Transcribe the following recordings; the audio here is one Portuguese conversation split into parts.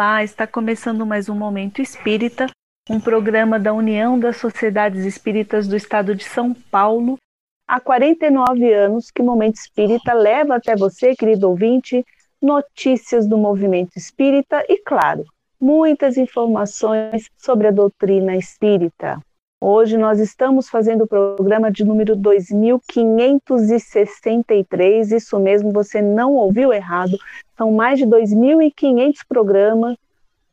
Olá, está começando mais um Momento Espírita, um programa da União das Sociedades Espíritas do Estado de São Paulo. Há 49 anos que o Momento Espírita leva até você, querido ouvinte, notícias do movimento espírita e, claro, muitas informações sobre a doutrina espírita. Hoje nós estamos fazendo o programa de número 2563, isso mesmo, você não ouviu errado. São mais de 2.500 programas,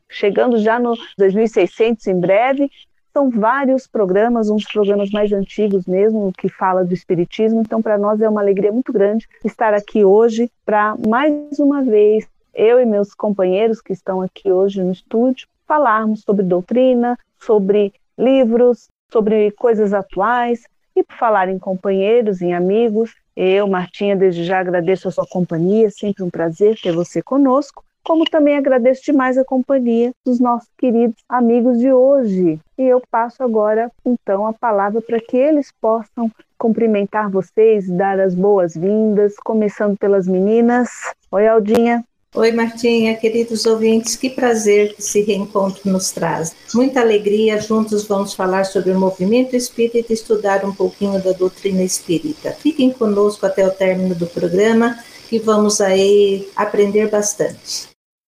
chegando já no 2.600 em breve. São vários programas, uns programas mais antigos mesmo, que fala do Espiritismo. Então, para nós é uma alegria muito grande estar aqui hoje para, mais uma vez, eu e meus companheiros que estão aqui hoje no estúdio, falarmos sobre doutrina, sobre livros, sobre coisas atuais e por falar em companheiros, em amigos. Eu, Martinha, desde já agradeço a sua companhia, sempre um prazer ter você conosco, como também agradeço demais a companhia dos nossos queridos amigos de hoje. E eu passo agora, então, a palavra para que eles possam cumprimentar vocês, dar as boas-vindas, começando pelas meninas. Oi, Aldinha. Oi, Martinha, queridos ouvintes, que prazer que esse reencontro nos traz. Muita alegria, juntos vamos falar sobre o movimento espírita e estudar um pouquinho da doutrina espírita. Fiquem conosco até o término do programa, que vamos aí aprender bastante.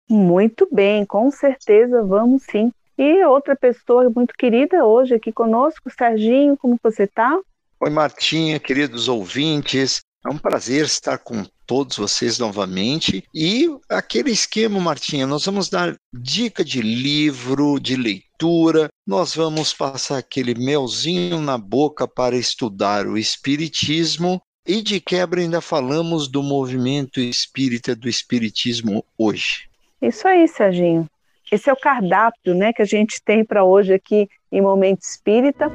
Muito bem, com certeza vamos sim. E outra pessoa muito querida hoje aqui conosco, Serginho, como você está? Oi, Martinha, queridos ouvintes. É um prazer estar com todos vocês novamente. E aquele esquema, Martinha, nós vamos dar dica de livro, de leitura, nós vamos passar aquele melzinho na boca para estudar o Espiritismo. E de quebra ainda falamos do movimento espírita, do Espiritismo hoje. Isso aí, Serginho. Esse é o cardápio né, que a gente tem para hoje aqui em Momento Espírita.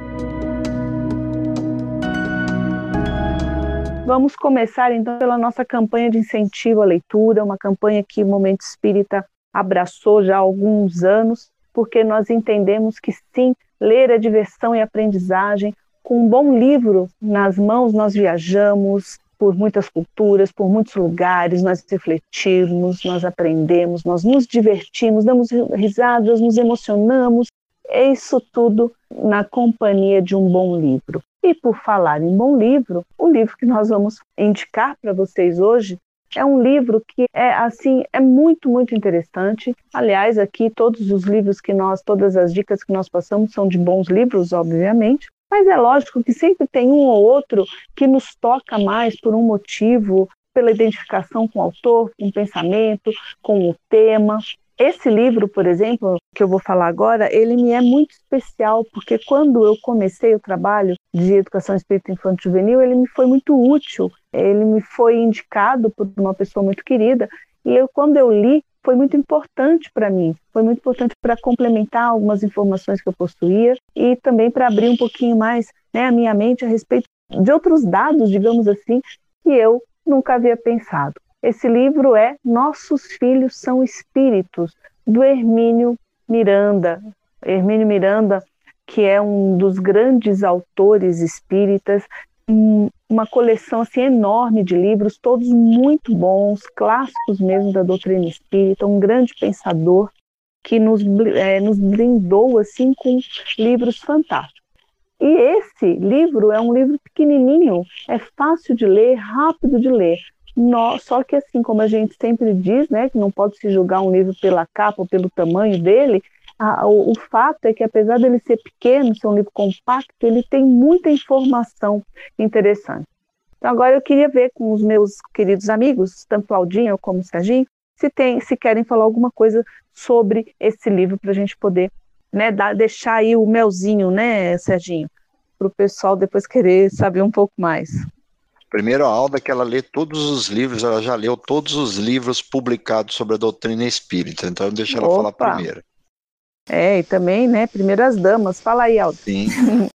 Vamos começar então pela nossa campanha de incentivo à leitura, uma campanha que o Momento Espírita abraçou já há alguns anos, porque nós entendemos que sim, ler é diversão e aprendizagem. Com um bom livro nas mãos, nós viajamos por muitas culturas, por muitos lugares, nós refletimos, nós aprendemos, nós nos divertimos, damos risadas, nos emocionamos. É isso tudo na companhia de um bom livro. E por falar em bom livro, o livro que nós vamos indicar para vocês hoje é um livro que é assim, é muito, muito interessante. Aliás, aqui todos os livros que nós, todas as dicas que nós passamos são de bons livros, obviamente. Mas é lógico que sempre tem um ou outro que nos toca mais por um motivo, pela identificação com o autor, com o pensamento, com o tema. Esse livro, por exemplo, que eu vou falar agora, ele me é muito especial, porque quando eu comecei o trabalho de educação espírita infantil juvenil, ele me foi muito útil, ele me foi indicado por uma pessoa muito querida, e eu, quando eu li, foi muito importante para mim, foi muito importante para complementar algumas informações que eu possuía e também para abrir um pouquinho mais né, a minha mente a respeito de outros dados, digamos assim, que eu nunca havia pensado. Esse livro é Nossos Filhos São Espíritos, do Hermínio Miranda. Hermínio Miranda, que é um dos grandes autores espíritas, uma coleção assim enorme de livros, todos muito bons, clássicos mesmo da doutrina espírita, um grande pensador que nos, é, nos brindou assim com livros fantásticos. E esse livro é um livro pequenininho, é fácil de ler, rápido de ler. Só que assim, como a gente sempre diz, né, que não pode se julgar um livro pela capa ou pelo tamanho dele, a, o, o, fato é que apesar dele ser pequeno, ser um livro compacto, ele tem muita informação interessante. Então agora eu queria ver com os meus queridos amigos, tanto Claudinha como o Serginho, se, tem, se querem falar alguma coisa sobre esse livro para a gente poder né, dar, deixar aí o melzinho, né, Serginho, para o pessoal depois querer saber um pouco mais. Primeiro, a Alda, que ela lê todos os livros, ela já leu todos os livros publicados sobre a doutrina espírita, então deixa ela Opa. falar primeiro. É, e também, né, primeiras damas. Fala aí, Alda. Sim.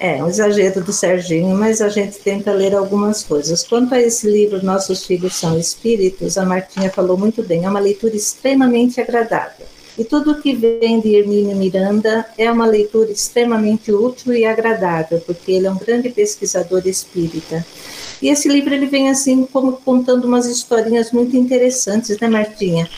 É, um exagero do Serginho, mas a gente tenta ler algumas coisas. Quanto a esse livro, Nossos Filhos São Espíritos, a Martinha falou muito bem, é uma leitura extremamente agradável. E tudo que vem de Hermínio Miranda é uma leitura extremamente útil e agradável, porque ele é um grande pesquisador espírita. E esse livro ele vem assim como contando umas historinhas muito interessantes, né, Martinha?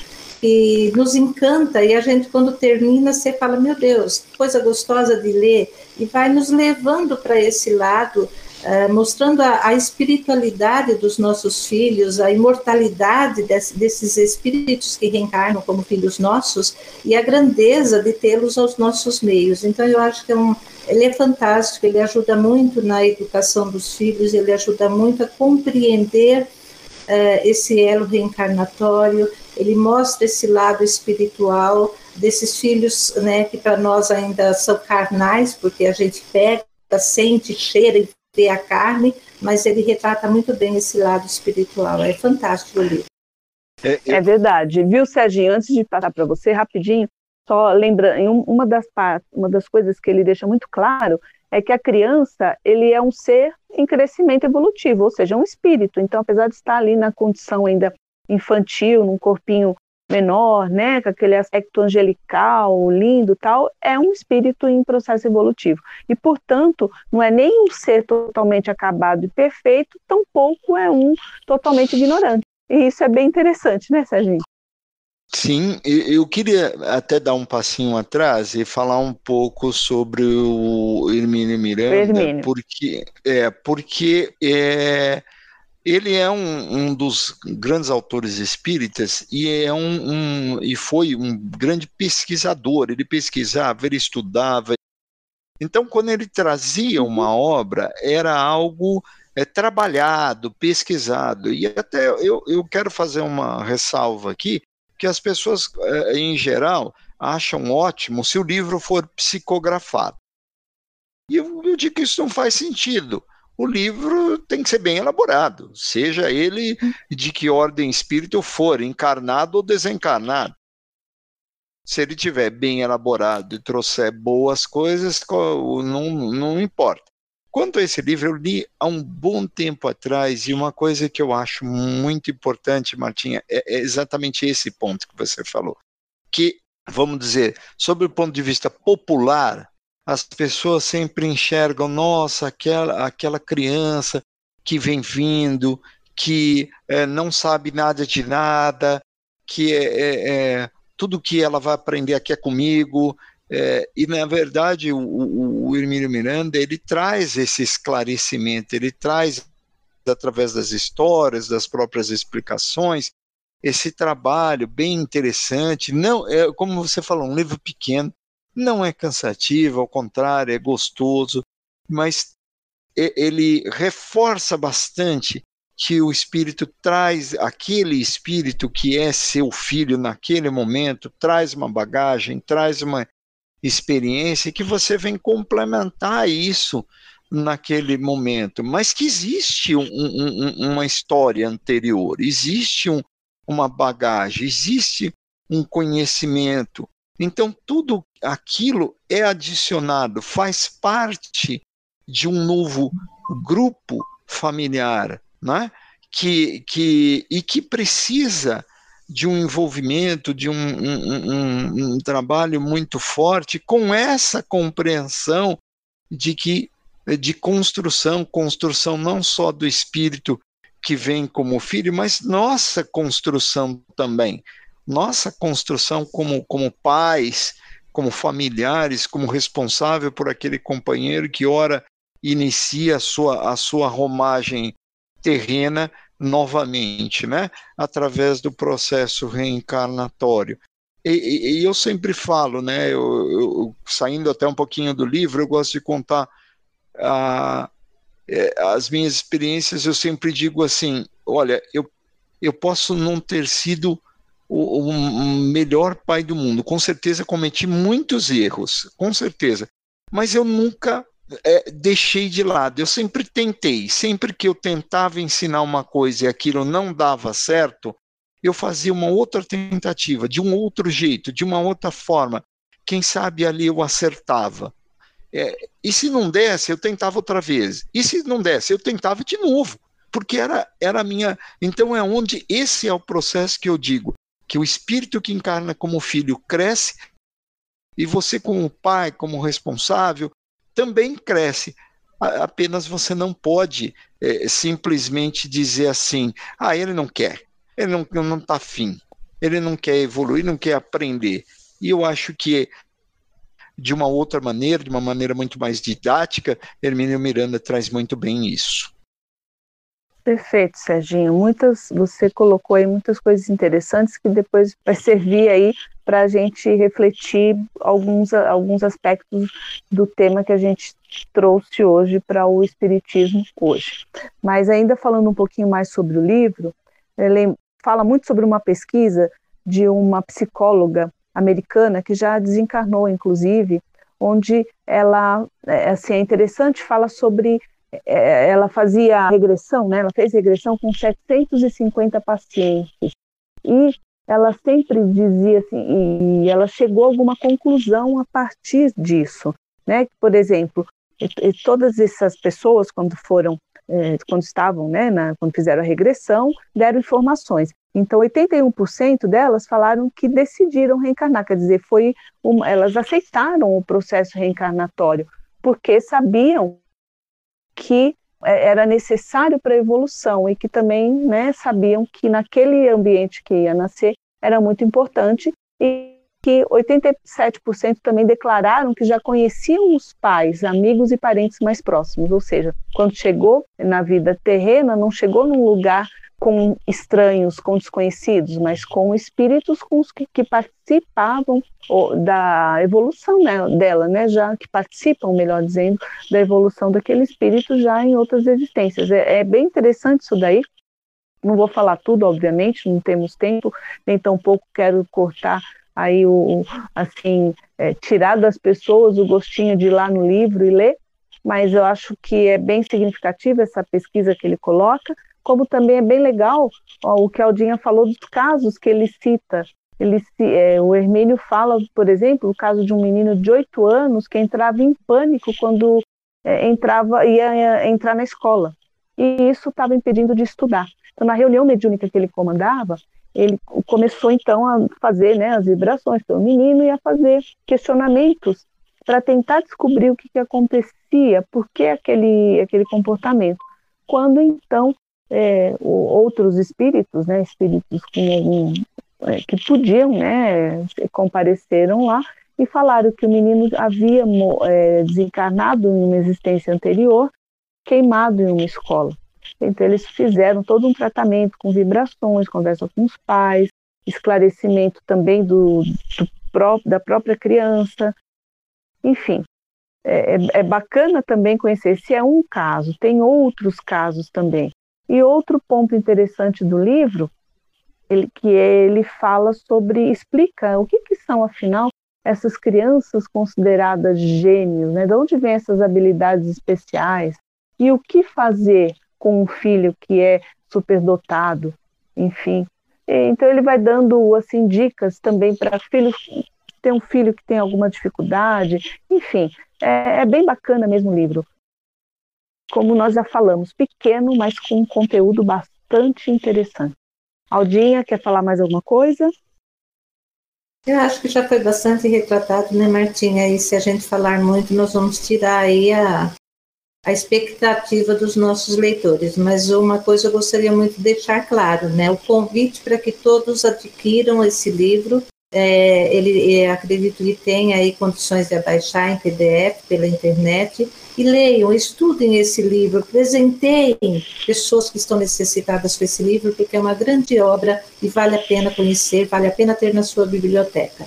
que nos encanta e a gente quando termina você fala meu Deus que coisa gostosa de ler e vai nos levando para esse lado uh, mostrando a, a, espiritualidade dos nossos filhos a imortalidade desse, desses espíritos que reencarnam como filhos nossos e a grandeza de tê-los aos nossos meios. Então eu acho que é um ele é fantástico ele ajuda muito na educação dos filhos ele ajuda muito a compreender uh, esse elo reencarnatório ele mostra esse lado espiritual desses filhos, né, que para nós ainda são carnais, porque a gente pega, sente, cheira vê a carne, mas ele retrata muito bem esse lado espiritual. É fantástico o livro. É, é verdade. Viu, Serginho? Antes de passar para você, rapidinho, só lembrando, uma das, uma das coisas que ele deixa muito claro é que a criança ele é um ser em crescimento evolutivo, ou seja, um espírito. Então, apesar de estar ali na condição ainda infantil, num corpinho menor, né, com aquele aspecto angelical, lindo, tal, é um espírito em processo evolutivo. E, portanto, não é nem um ser totalmente acabado e perfeito, tampouco é um totalmente ignorante. E isso é bem interessante, né, Serginho? Sim, eu queria até dar um passinho atrás e falar um pouco sobre o Hermínio Miranda, Hermínio. porque é porque é ele é um, um, dos grandes autores espíritas e é um, um, e foi um grande pesquisador. Ele pesquisava, ele estudava. Então, quando ele trazia uhum. uma obra, era algo é, trabalhado, pesquisado. E até eu, eu quero fazer uma ressalva aqui, que as pessoas, é, em geral, acham ótimo se o livro for psicografado. E eu, eu digo que isso não faz sentido o livro tem que ser bem elaborado, seja ele de que ordem espírito for, encarnado ou desencarnado. Se ele tiver bem elaborado e trouxer boas coisas, não, não importa. Quanto a esse livro, eu li há um bom tempo atrás, e uma coisa que eu acho muito importante, Martinha, é, é exatamente esse ponto que você falou. Que, vamos dizer, sob o ponto de vista popular, as pessoas sempre enxergam, nossa, aquela, aquela criança que vem vindo, que é, não sabe nada de nada, que é, é, tudo que ela vai aprender aqui é comigo. É, e, na verdade, o, o, o Hermínio Miranda, ele traz esse esclarecimento, ele traz, através das histórias, das próprias explicações, esse trabalho bem interessante. Não, é, como você falou, um livro pequeno, não é cansativo, ao contrário, é gostoso, mas ele reforça bastante que o espírito traz aquele espírito que é seu filho naquele momento, traz uma bagagem, traz uma experiência que você vem complementar isso naquele momento, mas que existe um, um, uma história anterior, existe um, uma bagagem, existe um conhecimento, então, tudo aquilo é adicionado, faz parte de um novo grupo familiar, né? que, que, e que precisa de um envolvimento, de um, um, um, um trabalho muito forte com essa compreensão de que de construção, construção não só do espírito que vem como filho, mas nossa construção também nossa construção como, como pais, como familiares, como responsável por aquele companheiro que ora inicia a sua, a sua romagem terrena novamente, né? através do processo reencarnatório. E, e, eu sempre falo, né? Eu, eu, saindo até um pouquinho do livro, eu gosto de contar a, é, as minhas experiências. Eu sempre digo assim: olha, eu, eu posso não ter sido o, o melhor pai do mundo. Com certeza cometi muitos erros, com certeza. Mas eu nunca é, deixei de lado. Eu sempre tentei. Sempre que eu tentava ensinar uma coisa e aquilo não dava certo, eu fazia uma outra tentativa, de um outro jeito, de uma outra forma. Quem sabe ali eu acertava. É, e se não desse, eu tentava outra vez. E se não desse, eu tentava de novo. Porque era, era a minha. Então é onde esse é o processo que eu digo que o espírito que encarna como filho cresce e você, como pai, como responsável, também cresce. Apenas você não pode é, simplesmente dizer assim: ah, ele não quer, ele não está afim, ele não quer evoluir, não quer aprender. E eu acho que de uma outra maneira, de uma maneira muito mais didática, Hermínio Miranda traz muito bem isso. Perfeito, Serginho. Muitas, você colocou aí muitas coisas interessantes que depois vai servir aí para a gente refletir alguns, alguns aspectos do tema que a gente trouxe hoje para o Espiritismo hoje. Mas ainda falando um pouquinho mais sobre o livro, ele fala muito sobre uma pesquisa de uma psicóloga americana que já desencarnou, inclusive, onde ela, é, assim, é interessante, fala sobre é, ela fazia regressão, né? Ela fez regressão com 750 pacientes e ela sempre dizia assim, e ela chegou a alguma conclusão a partir disso, né? Por exemplo, todas essas pessoas quando foram, é, quando estavam, né, na, quando fizeram a regressão, deram informações. Então, 81% delas falaram que decidiram reencarnar, quer dizer, foi uma, elas aceitaram o processo reencarnatório porque sabiam que é, era necessário para a evolução e que também né, sabiam que naquele ambiente que ia nascer era muito importante e que 87% também declararam que já conheciam os pais, amigos e parentes mais próximos, ou seja, quando chegou na vida terrena, não chegou num lugar com estranhos, com desconhecidos, mas com espíritos com os que, que participavam da evolução dela, né? Já que participam, melhor dizendo, da evolução daquele espírito já em outras existências. É, é bem interessante isso daí. Não vou falar tudo, obviamente, não temos tempo, nem tampouco quero cortar aí o assim é, tirar das pessoas o gostinho de ir lá no livro e ler, mas eu acho que é bem significativa essa pesquisa que ele coloca como também é bem legal ó, o que a Aldinha falou dos casos que ele cita. Ele, é, o Hermínio fala, por exemplo, o caso de um menino de oito anos que entrava em pânico quando é, entrava ia, ia entrar na escola. E isso estava impedindo de estudar. Então, na reunião mediúnica que ele comandava, ele começou então a fazer né, as vibrações pelo menino e a fazer questionamentos para tentar descobrir o que, que acontecia, por que aquele, aquele comportamento. Quando então é, outros espíritos, né, espíritos com é, que podiam, né, compareceram lá e falaram que o menino havia é, desencarnado em uma existência anterior, queimado em uma escola. Então eles fizeram todo um tratamento com vibrações, conversa com os pais, esclarecimento também do, do da própria criança, enfim. É, é, é bacana também conhecer, se é um caso, tem outros casos também. E outro ponto interessante do livro, ele, que ele fala sobre, explica o que, que são, afinal, essas crianças consideradas gênios, né? De onde vêm essas habilidades especiais? E o que fazer com um filho que é superdotado? Enfim. Então ele vai dando assim dicas também para filhos ter um filho que tem alguma dificuldade, enfim, é, é bem bacana mesmo o livro como nós já falamos, pequeno, mas com um conteúdo bastante interessante. Aldinha, quer falar mais alguma coisa? Eu acho que já foi bastante retratado, né, Martinha? E se a gente falar muito, nós vamos tirar aí a, a expectativa dos nossos leitores. Mas uma coisa eu gostaria muito de deixar claro, né? O convite para que todos adquiram esse livro é, ele é, acredito que tem aí condições de baixar em PDF pela internet e leiam, estudem esse livro, presenteiem pessoas que estão necessitadas com esse livro, porque é uma grande obra e vale a pena conhecer, vale a pena ter na sua biblioteca.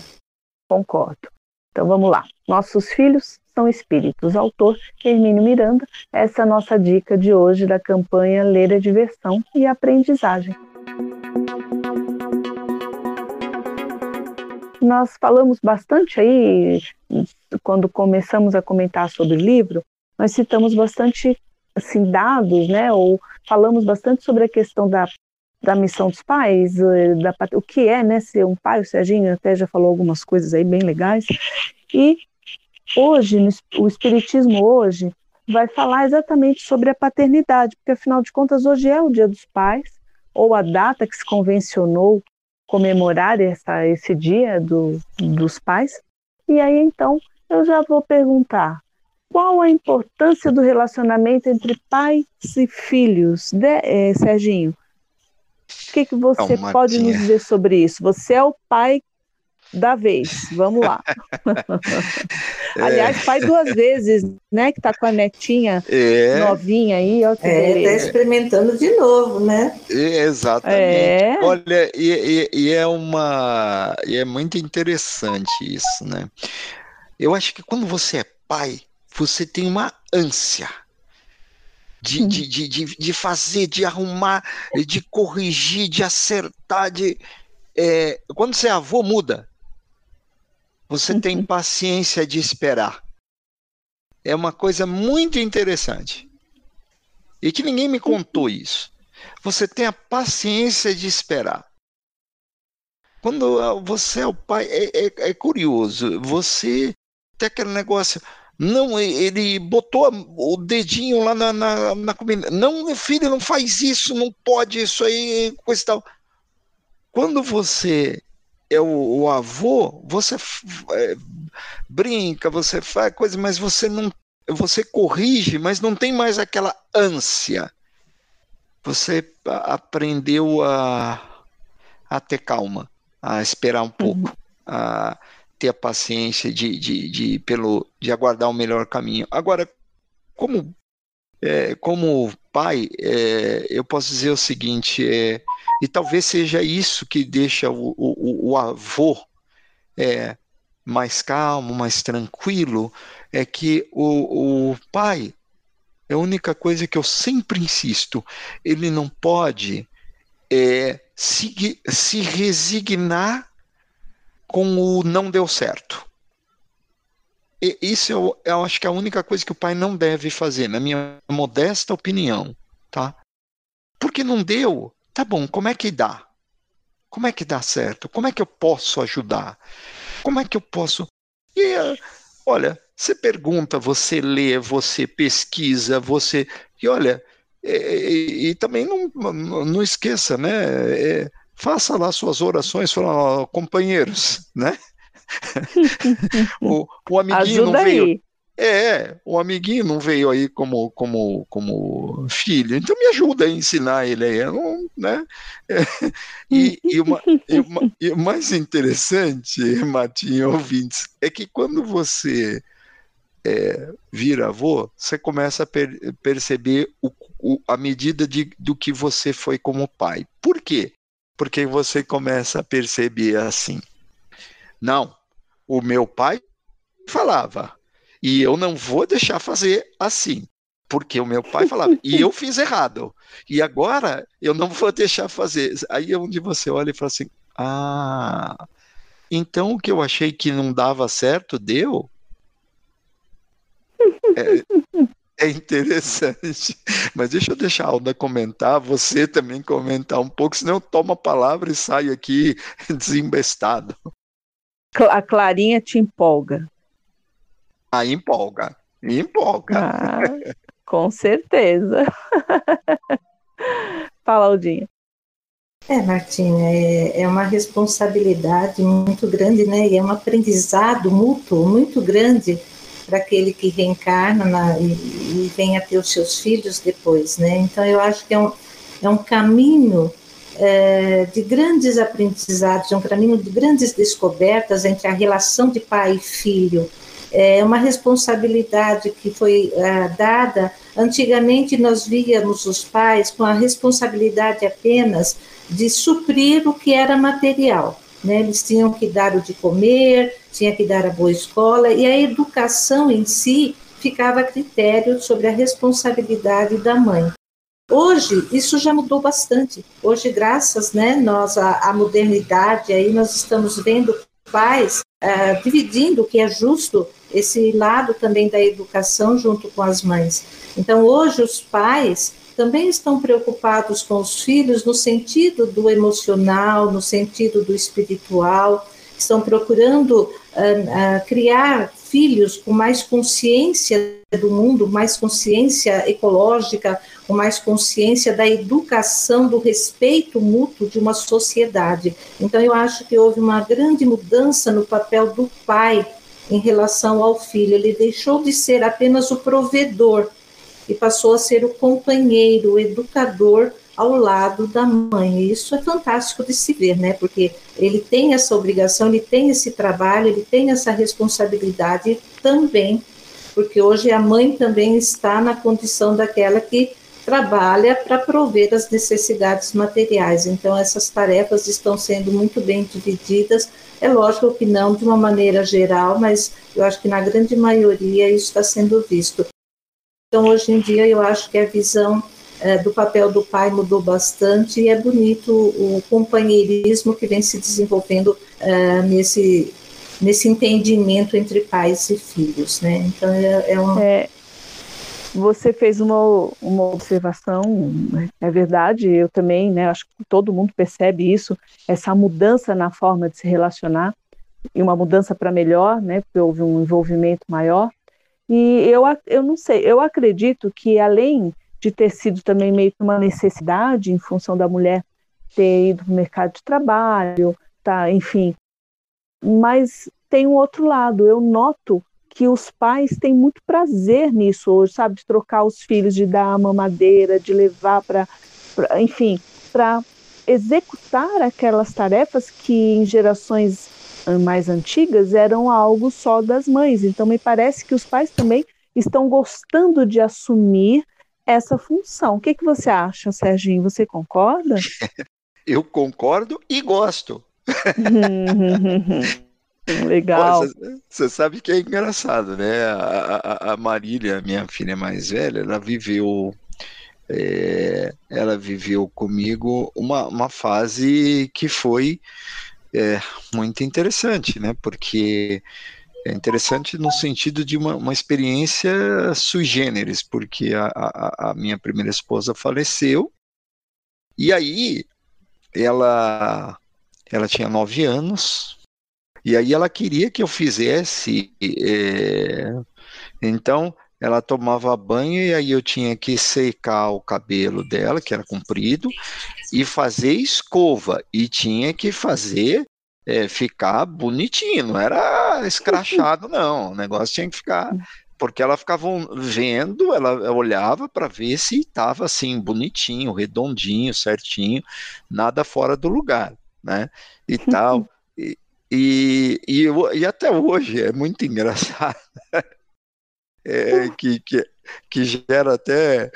Concordo. Então vamos lá. Nossos filhos são espíritos. Autor Hermínio Miranda. Essa é a nossa dica de hoje da campanha Ler a Diversão e Aprendizagem. Nós falamos bastante aí, quando começamos a comentar sobre o livro, nós citamos bastante assim, dados, né, ou falamos bastante sobre a questão da, da missão dos pais, eh, da, o que é né, ser um pai, o Serginho até já falou algumas coisas aí bem legais, e hoje, o Espiritismo hoje vai falar exatamente sobre a paternidade, porque afinal de contas hoje é o dia dos pais, ou a data que se convencionou comemorar essa, esse dia do, dos pais. E aí então eu já vou perguntar qual a importância do relacionamento entre pais e filhos, de, é, Serginho? O que, que você então, pode nos dizer sobre isso? Você é o pai da vez. Vamos lá. é. Aliás, pai duas vezes, né? Que tá com a netinha é. novinha aí. Ó, que é, tá experimentando de novo, né? É, exatamente. É. Olha, e, e, e, é uma. E é muito interessante isso, né? Eu acho que quando você é pai, você tem uma ânsia. De, de, de, de, de fazer, de arrumar, de corrigir, de acertar, de, é, quando você é avô, muda. Você tem uhum. paciência de esperar. É uma coisa muito interessante. E que ninguém me contou uhum. isso. Você tem a paciência de esperar. Quando ah, você é o pai, é, é, é curioso. Você tem aquele negócio. Não, ele botou o dedinho lá na, na, na comida. Não, meu filho, não faz isso, não pode, isso aí, coisa e tal. Quando você é o, o avô, você é, brinca, você faz coisa, mas você não, você corrige, mas não tem mais aquela ânsia. Você aprendeu a, a ter calma, a esperar um pouco, uhum. a ter a paciência de, de, de, pelo, de aguardar o melhor caminho. Agora, como, é, como pai, é, eu posso dizer o seguinte: é, e talvez seja isso que deixa o, o, o avô é, mais calmo, mais tranquilo, é que o, o pai, é a única coisa que eu sempre insisto, ele não pode é, se, se resignar com o não deu certo. E isso eu, eu acho que é a única coisa que o pai não deve fazer, na minha modesta opinião, tá? Porque não deu, Tá bom, como é que dá? Como é que dá certo? Como é que eu posso ajudar? Como é que eu posso. E, olha, você pergunta, você lê, você pesquisa, você. E olha, e, e também não, não esqueça, né? É, faça lá suas orações, fala, companheiros, né? O, o amiguinho Ajuda não veio. Aí. É, o amiguinho não veio aí como, como, como filho, então me ajuda a ensinar ele aí, né? É, e, e, uma, e, uma, e, o mais interessante, Matinho, ouvintes, é que quando você é, vira avô, você começa a per, perceber o, o, a medida de, do que você foi como pai. Por quê? Porque você começa a perceber assim, não, o meu pai falava, e eu não vou deixar fazer assim, porque o meu pai falava, e eu fiz errado. E agora eu não vou deixar fazer. Aí é onde você olha e fala assim: ah, então o que eu achei que não dava certo deu? É, é interessante. Mas deixa eu deixar a Alda comentar, você também comentar um pouco, senão eu tomo a palavra e saio aqui desembestado. A Clarinha te empolga. Aí empolga, empolga. Ah, com certeza. Fala, Aldinha. É, Martinha, é, é uma responsabilidade muito grande, né? E é um aprendizado mútuo muito grande para aquele que reencarna na, e, e vem a ter os seus filhos depois, né? Então, eu acho que é um, é um caminho é, de grandes aprendizados, é um caminho de grandes descobertas entre a relação de pai e filho, é uma responsabilidade que foi é, dada. Antigamente, nós víamos os pais com a responsabilidade apenas de suprir o que era material. Né? Eles tinham que dar o de comer, tinha que dar a boa escola, e a educação em si ficava a critério sobre a responsabilidade da mãe. Hoje isso já mudou bastante. Hoje, graças, né, nós à, modernidade, aí nós estamos vendo pais uh, dividindo o que é justo esse lado também da educação junto com as mães. Então, hoje, os pais também estão preocupados com os filhos no sentido do emocional, no sentido do espiritual, estão procurando uh, uh, criar filhos com mais consciência do mundo, mais consciência ecológica, com mais consciência da educação, do respeito mútuo de uma sociedade. Então, eu acho que houve uma grande mudança no papel do pai em relação ao filho. Ele deixou de ser apenas o provedor e passou a ser o companheiro, o educador ao lado da mãe. E isso é fantástico de se ver, né? Porque ele tem essa obrigação, ele tem esse trabalho, ele tem essa responsabilidade também, porque hoje a mãe também está na condição daquela que trabalha para prover as necessidades materiais. Então, essas tarefas estão sendo muito bem divididas. É lógico que não de uma maneira geral, mas eu acho que na grande maioria isso está sendo visto. Então, hoje em dia, eu acho que a visão é, do papel do pai mudou bastante e é bonito o companheirismo que vem se desenvolvendo é, nesse, nesse entendimento entre pais e filhos, né? Então, é, é um... É, você fez uma, uma observação, é verdade, eu também, né, acho que todo mundo percebe isso, essa mudança na forma de se relacionar, e uma mudança para melhor, né, porque houve um envolvimento maior, e eu, eu não sei, eu acredito que além de ter sido também meio que uma necessidade em função da mulher ter ido para o mercado de trabalho, tá, enfim, mas tem um outro lado, eu noto que os pais têm muito prazer nisso hoje, sabe? De trocar os filhos, de dar a mamadeira, de levar para, enfim, para executar aquelas tarefas que em gerações ah, mais antigas eram algo só das mães. Então, me parece que os pais também estão gostando de assumir essa função. O que, que você acha, Serginho? Você concorda? Eu concordo e gosto. Legal. Você sabe que é engraçado, né? A, a, a, Marília, minha filha mais velha, ela viveu. É, ela viveu comigo uma, uma fase que foi é, muito interessante, né? Porque é interessante no sentido de uma, uma experiência sui generis, porque a, a, a minha primeira esposa faleceu, e aí ela, ela tinha nove anos, e aí ela queria que eu fizesse. É... Então ela tomava banho e aí eu tinha que secar o cabelo dela, que era comprido, e fazer escova. E tinha que fazer é, ficar bonitinho, não era escrachado, não. O negócio tinha que ficar. Porque ela ficava vendo, ela olhava para ver se estava assim, bonitinho, redondinho, certinho, nada fora do lugar, né? E tal. E, e, e até hoje é muito engraçado. É, que, que, que gera até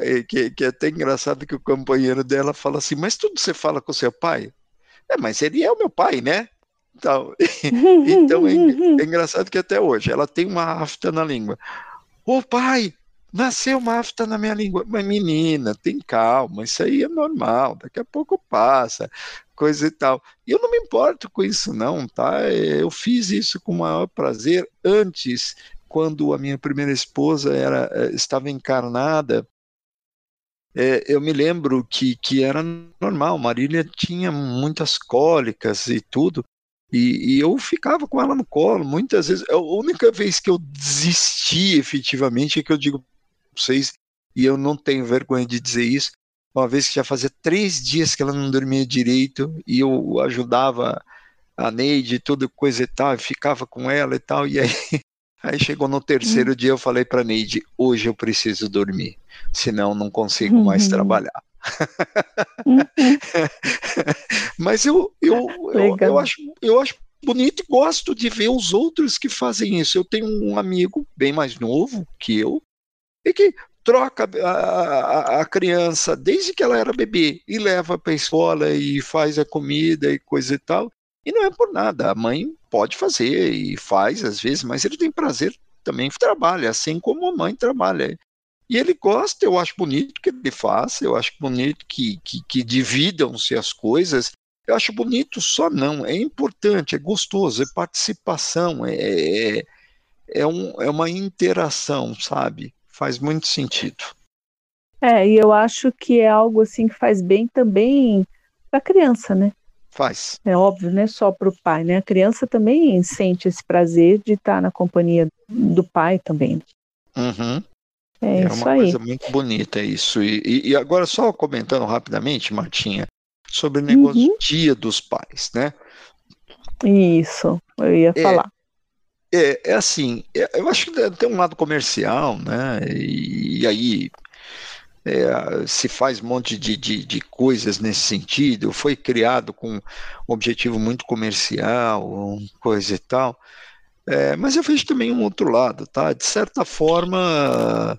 é, que, que é até engraçado que o companheiro dela fala assim, mas tudo você fala com seu pai? É, mas ele é o meu pai, né? Então, então é, é engraçado que até hoje ela tem uma afta na língua. Ô pai, nasceu uma afta na minha língua. Mas menina, tem calma, isso aí é normal, daqui a pouco passa coisa e tal. E eu não me importo com isso, não, tá? Eu fiz isso com o maior prazer antes, quando a minha primeira esposa era, eh, estava encarnada. É, eu me lembro que, que era normal, Marília tinha muitas cólicas e tudo, e, e, eu ficava com ela no colo, muitas vezes. A única vez que eu desisti efetivamente é que eu digo vocês, e eu não tenho vergonha de dizer isso, uma vez que já fazia três dias que ela não dormia direito e eu ajudava a Neide, tudo coisa e tal, ficava com ela e tal, e aí, aí chegou no terceiro uhum. dia eu falei para Neide, hoje eu preciso dormir, senão não consigo uhum. mais trabalhar. Uhum. Mas eu, eu, eu, eu, acho, eu acho bonito e gosto de ver os outros que fazem isso. Eu tenho um amigo bem mais novo que eu, e que troca a, a, criança desde que ela era bebê e leva para a escola e faz a comida e coisa e tal. E não é por nada, a mãe pode fazer e faz às vezes, mas ele tem prazer também trabalha, assim como a mãe trabalha. E ele gosta, eu acho bonito que ele faça, eu acho bonito que, que, que dividam-se as coisas. Eu acho bonito só não, é importante, é gostoso, é participação, é, é, é, um, é uma interação, sabe? Faz muito sentido. É, e eu acho que é algo assim que faz bem também para a criança, né? Faz. É óbvio, não é só para o pai, né? A criança também sente esse prazer de estar na companhia do pai também. Uhum. É, é isso uma aí. coisa muito bonita isso. E, e, agora só comentando rapidamente, Martinha, sobre o negócio uhum. do dia dos pais, né? Isso, eu ia é, falar. É, é assim, é, eu acho que tem um lado comercial, né? E, e aí é, se faz um monte de, de, de, coisas nesse sentido, foi criado com um objetivo muito comercial, coisa e tal. É, mas eu vejo também um outro lado, tá? De certa forma,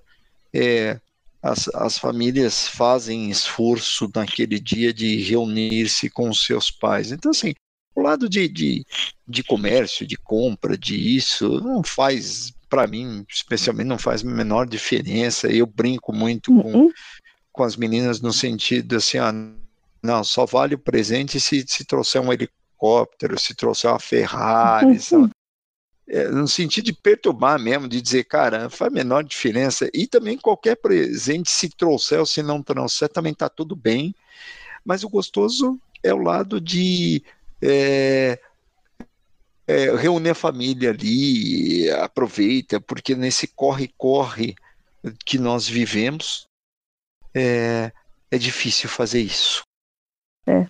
é, as, as famílias fazem esforço naquele dia de reunir-se com seus pais. Então, assim, o lado de, de, de comércio, de compra, de isso, não faz, para mim, especialmente, não faz a menor diferença. Eu brinco muito com, uhum. com as meninas no sentido assim, ah, não, só vale o presente se, se trouxer um helicóptero, se trouxer uma Ferrari, uhum é, no sentido de perturbar mesmo, de dizer, cara, faz a menor diferença. E também qualquer presente, se trouxer ou se não trouxer, também está tudo bem. Mas o gostoso é o lado de é, é, reunir a família ali, aproveita, porque nesse corre-corre que nós vivemos, é, é difícil fazer isso. É.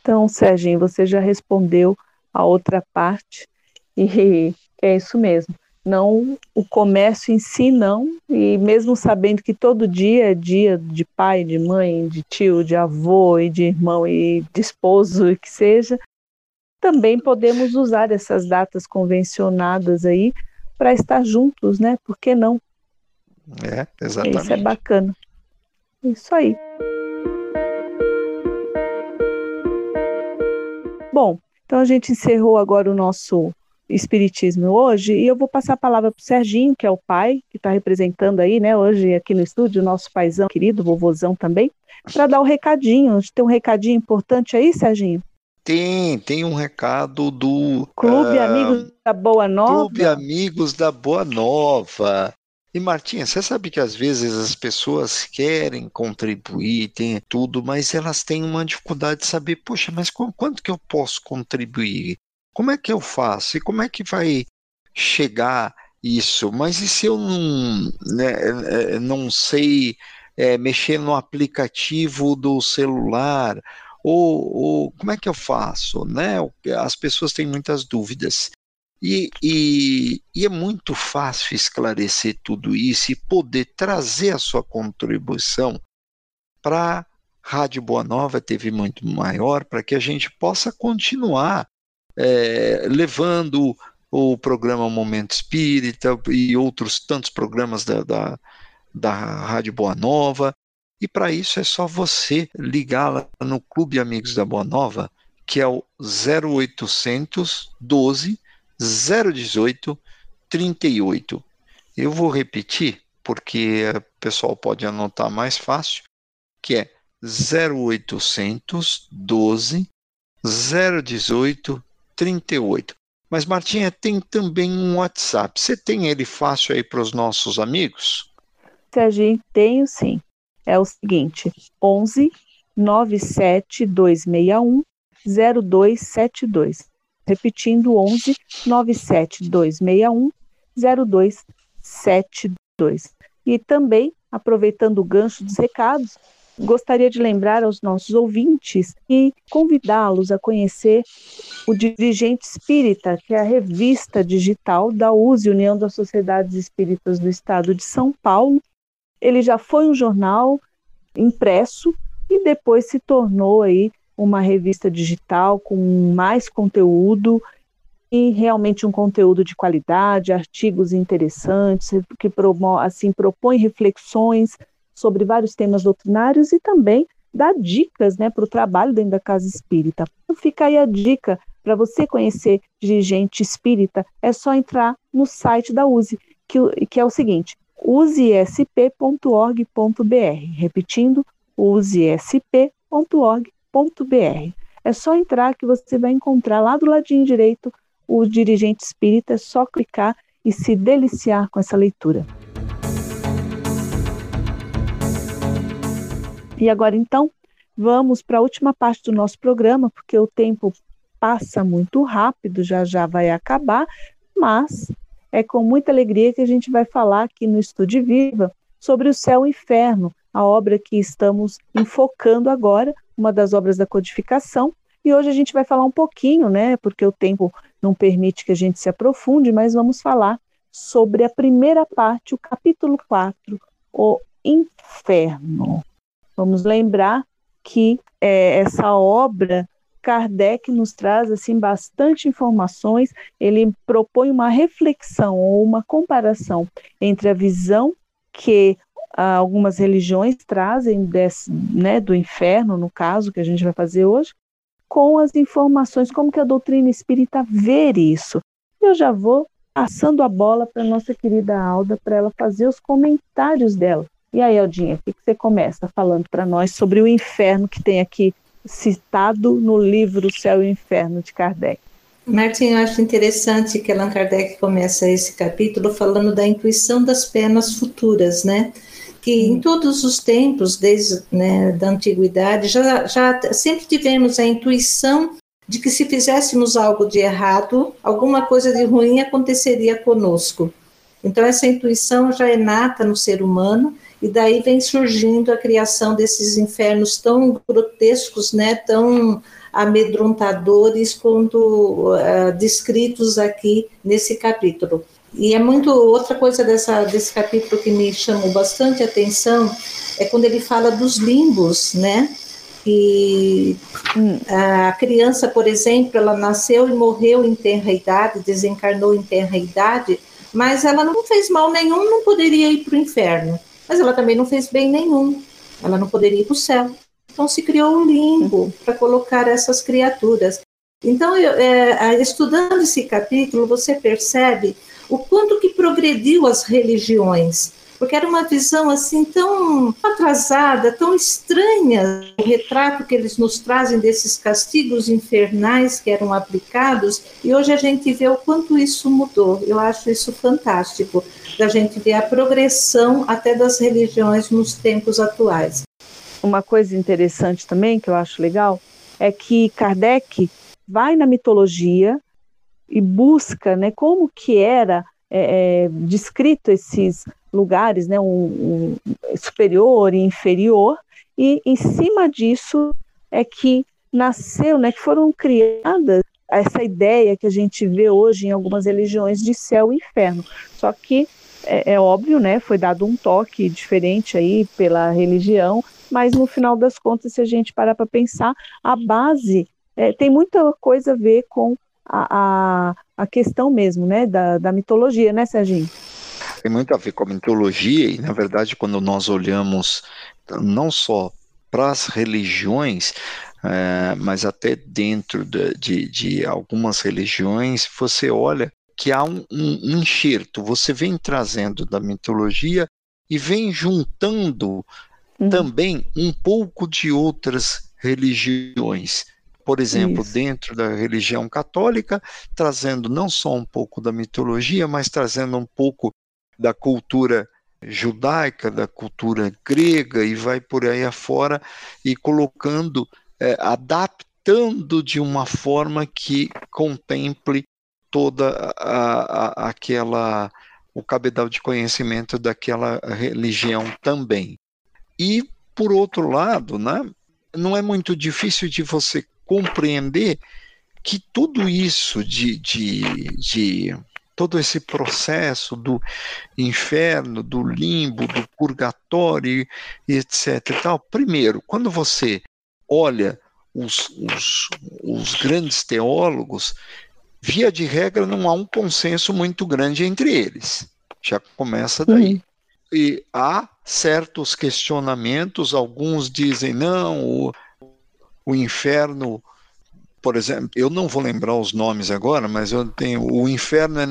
Então, Serginho, você já respondeu a outra parte e é isso mesmo. Não o comércio em si, não. E mesmo sabendo que todo dia é dia de pai, de mãe, de tio, de avô e de irmão e de esposo e que seja, também podemos usar essas datas convencionadas aí para estar juntos, né? Por que não? É, exatamente. Isso é bacana. Isso aí. Bom, então a gente encerrou agora o nosso Espiritismo hoje, e eu vou passar a palavra para o Serginho, que é o pai, que está representando aí, né, hoje aqui no estúdio, o nosso paizão querido, vovozão também, para dar o um recadinho. Tem um recadinho importante aí, Serginho? Tem, tem um recado do Clube uh, Amigos da Boa Nova. Clube Amigos da Boa Nova. E Martinha, você sabe que às vezes as pessoas querem contribuir, tem tudo, mas elas têm uma dificuldade de saber, poxa, mas quanto que eu posso contribuir? Como é que eu faço? E como é que vai chegar isso? Mas e se eu não, né, é, é, não sei é, mexer no aplicativo do celular? Ou, ou, como é que eu faço? Né? As pessoas têm muitas dúvidas. E, e, e, é muito fácil esclarecer tudo isso e poder trazer a sua contribuição para a Rádio Boa Nova TV muito maior, para que a gente possa continuar é, levando o programa Momento Espírita e outros tantos programas da, da, da Rádio Boa Nova. E para isso é só você ligar lá no Clube Amigos da Boa Nova, que é o 0800 12 018 38. Eu vou repetir, porque o pessoal pode anotar mais fácil, que é 0800 12 018 38. Mas, Martinha, tem também um WhatsApp. Você tem ele fácil aí para os nossos amigos? Serginho, tenho sim. É o seguinte: 11 97261 0272. Repetindo, 11 97261 0272. E também, aproveitando o gancho dos recados, Gostaria de lembrar aos nossos ouvintes e convidá-los a conhecer o Dirigente Espírita, que é a revista digital da USE, União das Sociedades Espíritas do Estado de São Paulo. Ele já foi um jornal impresso e depois se tornou aí uma revista digital com mais conteúdo e realmente um conteúdo de qualidade, artigos interessantes que assim propõe reflexões sobre vários temas doutrinários e também dá dicas né, para o trabalho dentro da casa espírita. Então fica aí a dica para você conhecer dirigente espírita, é só entrar no site da USE, que, que é o seguinte, usesp.org.br. Repetindo, usesp.org.br. É só entrar que você vai encontrar lá do ladinho direito o dirigente espírita, é só clicar e se deliciar com essa leitura. E agora, então, vamos para a última parte do nosso programa, porque o tempo passa muito rápido, já já vai acabar, mas é com muita alegria que a gente vai falar aqui no Estúdio Viva sobre o Céu e o Inferno, a obra que estamos enfocando agora, uma das obras da codificação. E hoje a gente vai falar um pouquinho, né, porque o tempo não permite que a gente se aprofunde, mas vamos falar sobre a primeira parte, o capítulo 4, o inferno. Vamos lembrar que é, essa obra Kardec nos traz assim bastante informações. Ele propõe uma reflexão ou uma comparação entre a visão que ah, algumas religiões trazem desse, né, do inferno, no caso que a gente vai fazer hoje, com as informações, como que a doutrina espírita vê isso. Eu já vou passando a bola para nossa querida Alda para ela fazer os comentários dela. E aí, Aldinha, o que, que você começa falando para nós sobre o inferno que tem aqui citado no livro Céu e Inferno de Kardec? Martin, eu acho interessante que Allan Kardec começa esse capítulo falando da intuição das penas futuras, né? Que em todos os tempos, desde né, da antiguidade, já, já sempre tivemos a intuição de que se fizéssemos algo de errado, alguma coisa de ruim aconteceria conosco. Então, essa intuição já é nata no ser humano e daí vem surgindo a criação desses infernos tão grotescos, né, tão amedrontadores quanto uh, descritos aqui nesse capítulo. E é muito outra coisa dessa, desse capítulo que me chamou bastante atenção é quando ele fala dos limbos, né? E hum. a criança, por exemplo, ela nasceu e morreu em tenra idade, desencarnou em tenra idade, mas ela não fez mal nenhum, não poderia ir para o inferno mas ela também não fez bem nenhum. Ela não poderia ir para o céu. Então se criou um limbo para colocar essas criaturas. Então, eu, é, estudando esse capítulo, você percebe o quanto que progrediu as religiões porque era uma visão assim tão atrasada, tão estranha, o retrato que eles nos trazem desses castigos infernais que eram aplicados, e hoje a gente vê o quanto isso mudou. Eu acho isso fantástico, da gente ver a progressão até das religiões nos tempos atuais. Uma coisa interessante também que eu acho legal é que Kardec vai na mitologia e busca, né, como que era é, é, descrito esses lugares, né, um, um superior e inferior, e em cima disso é que nasceu, né, que foram criadas essa ideia que a gente vê hoje em algumas religiões de céu e inferno. Só que é, é óbvio, né, foi dado um toque diferente aí pela religião, mas no final das contas, se a gente parar para pensar, a base é, tem muita coisa a ver com a, a, a questão mesmo, né, da, da mitologia, né, Serginho? Tem muito a ver com a mitologia, e na verdade, quando nós olhamos não só para as religiões, é, mas até dentro de, de, de, algumas religiões, você olha que há um, um enxerto, você vem trazendo da mitologia e vem juntando uhum. também um pouco de outras religiões. Por exemplo, Isso. dentro da religião católica, trazendo não só um pouco da mitologia, mas trazendo um pouco da cultura judaica, da cultura grega e vai por aí afora e colocando, é, adaptando de uma forma que contemple toda a, a, aquela o cabedal de conhecimento daquela religião também. E por outro lado, né, não é muito difícil de você compreender que tudo isso de, de, de todo esse processo do inferno, do limbo, do purgatório, etc. E tal. Primeiro, quando você olha os, os, os grandes teólogos, via de regra não há um consenso muito grande entre eles. Já começa daí. Uhum. E há certos questionamentos, alguns dizem, não, o, o inferno por exemplo, eu não vou lembrar os nomes agora, mas eu tenho o inferno é,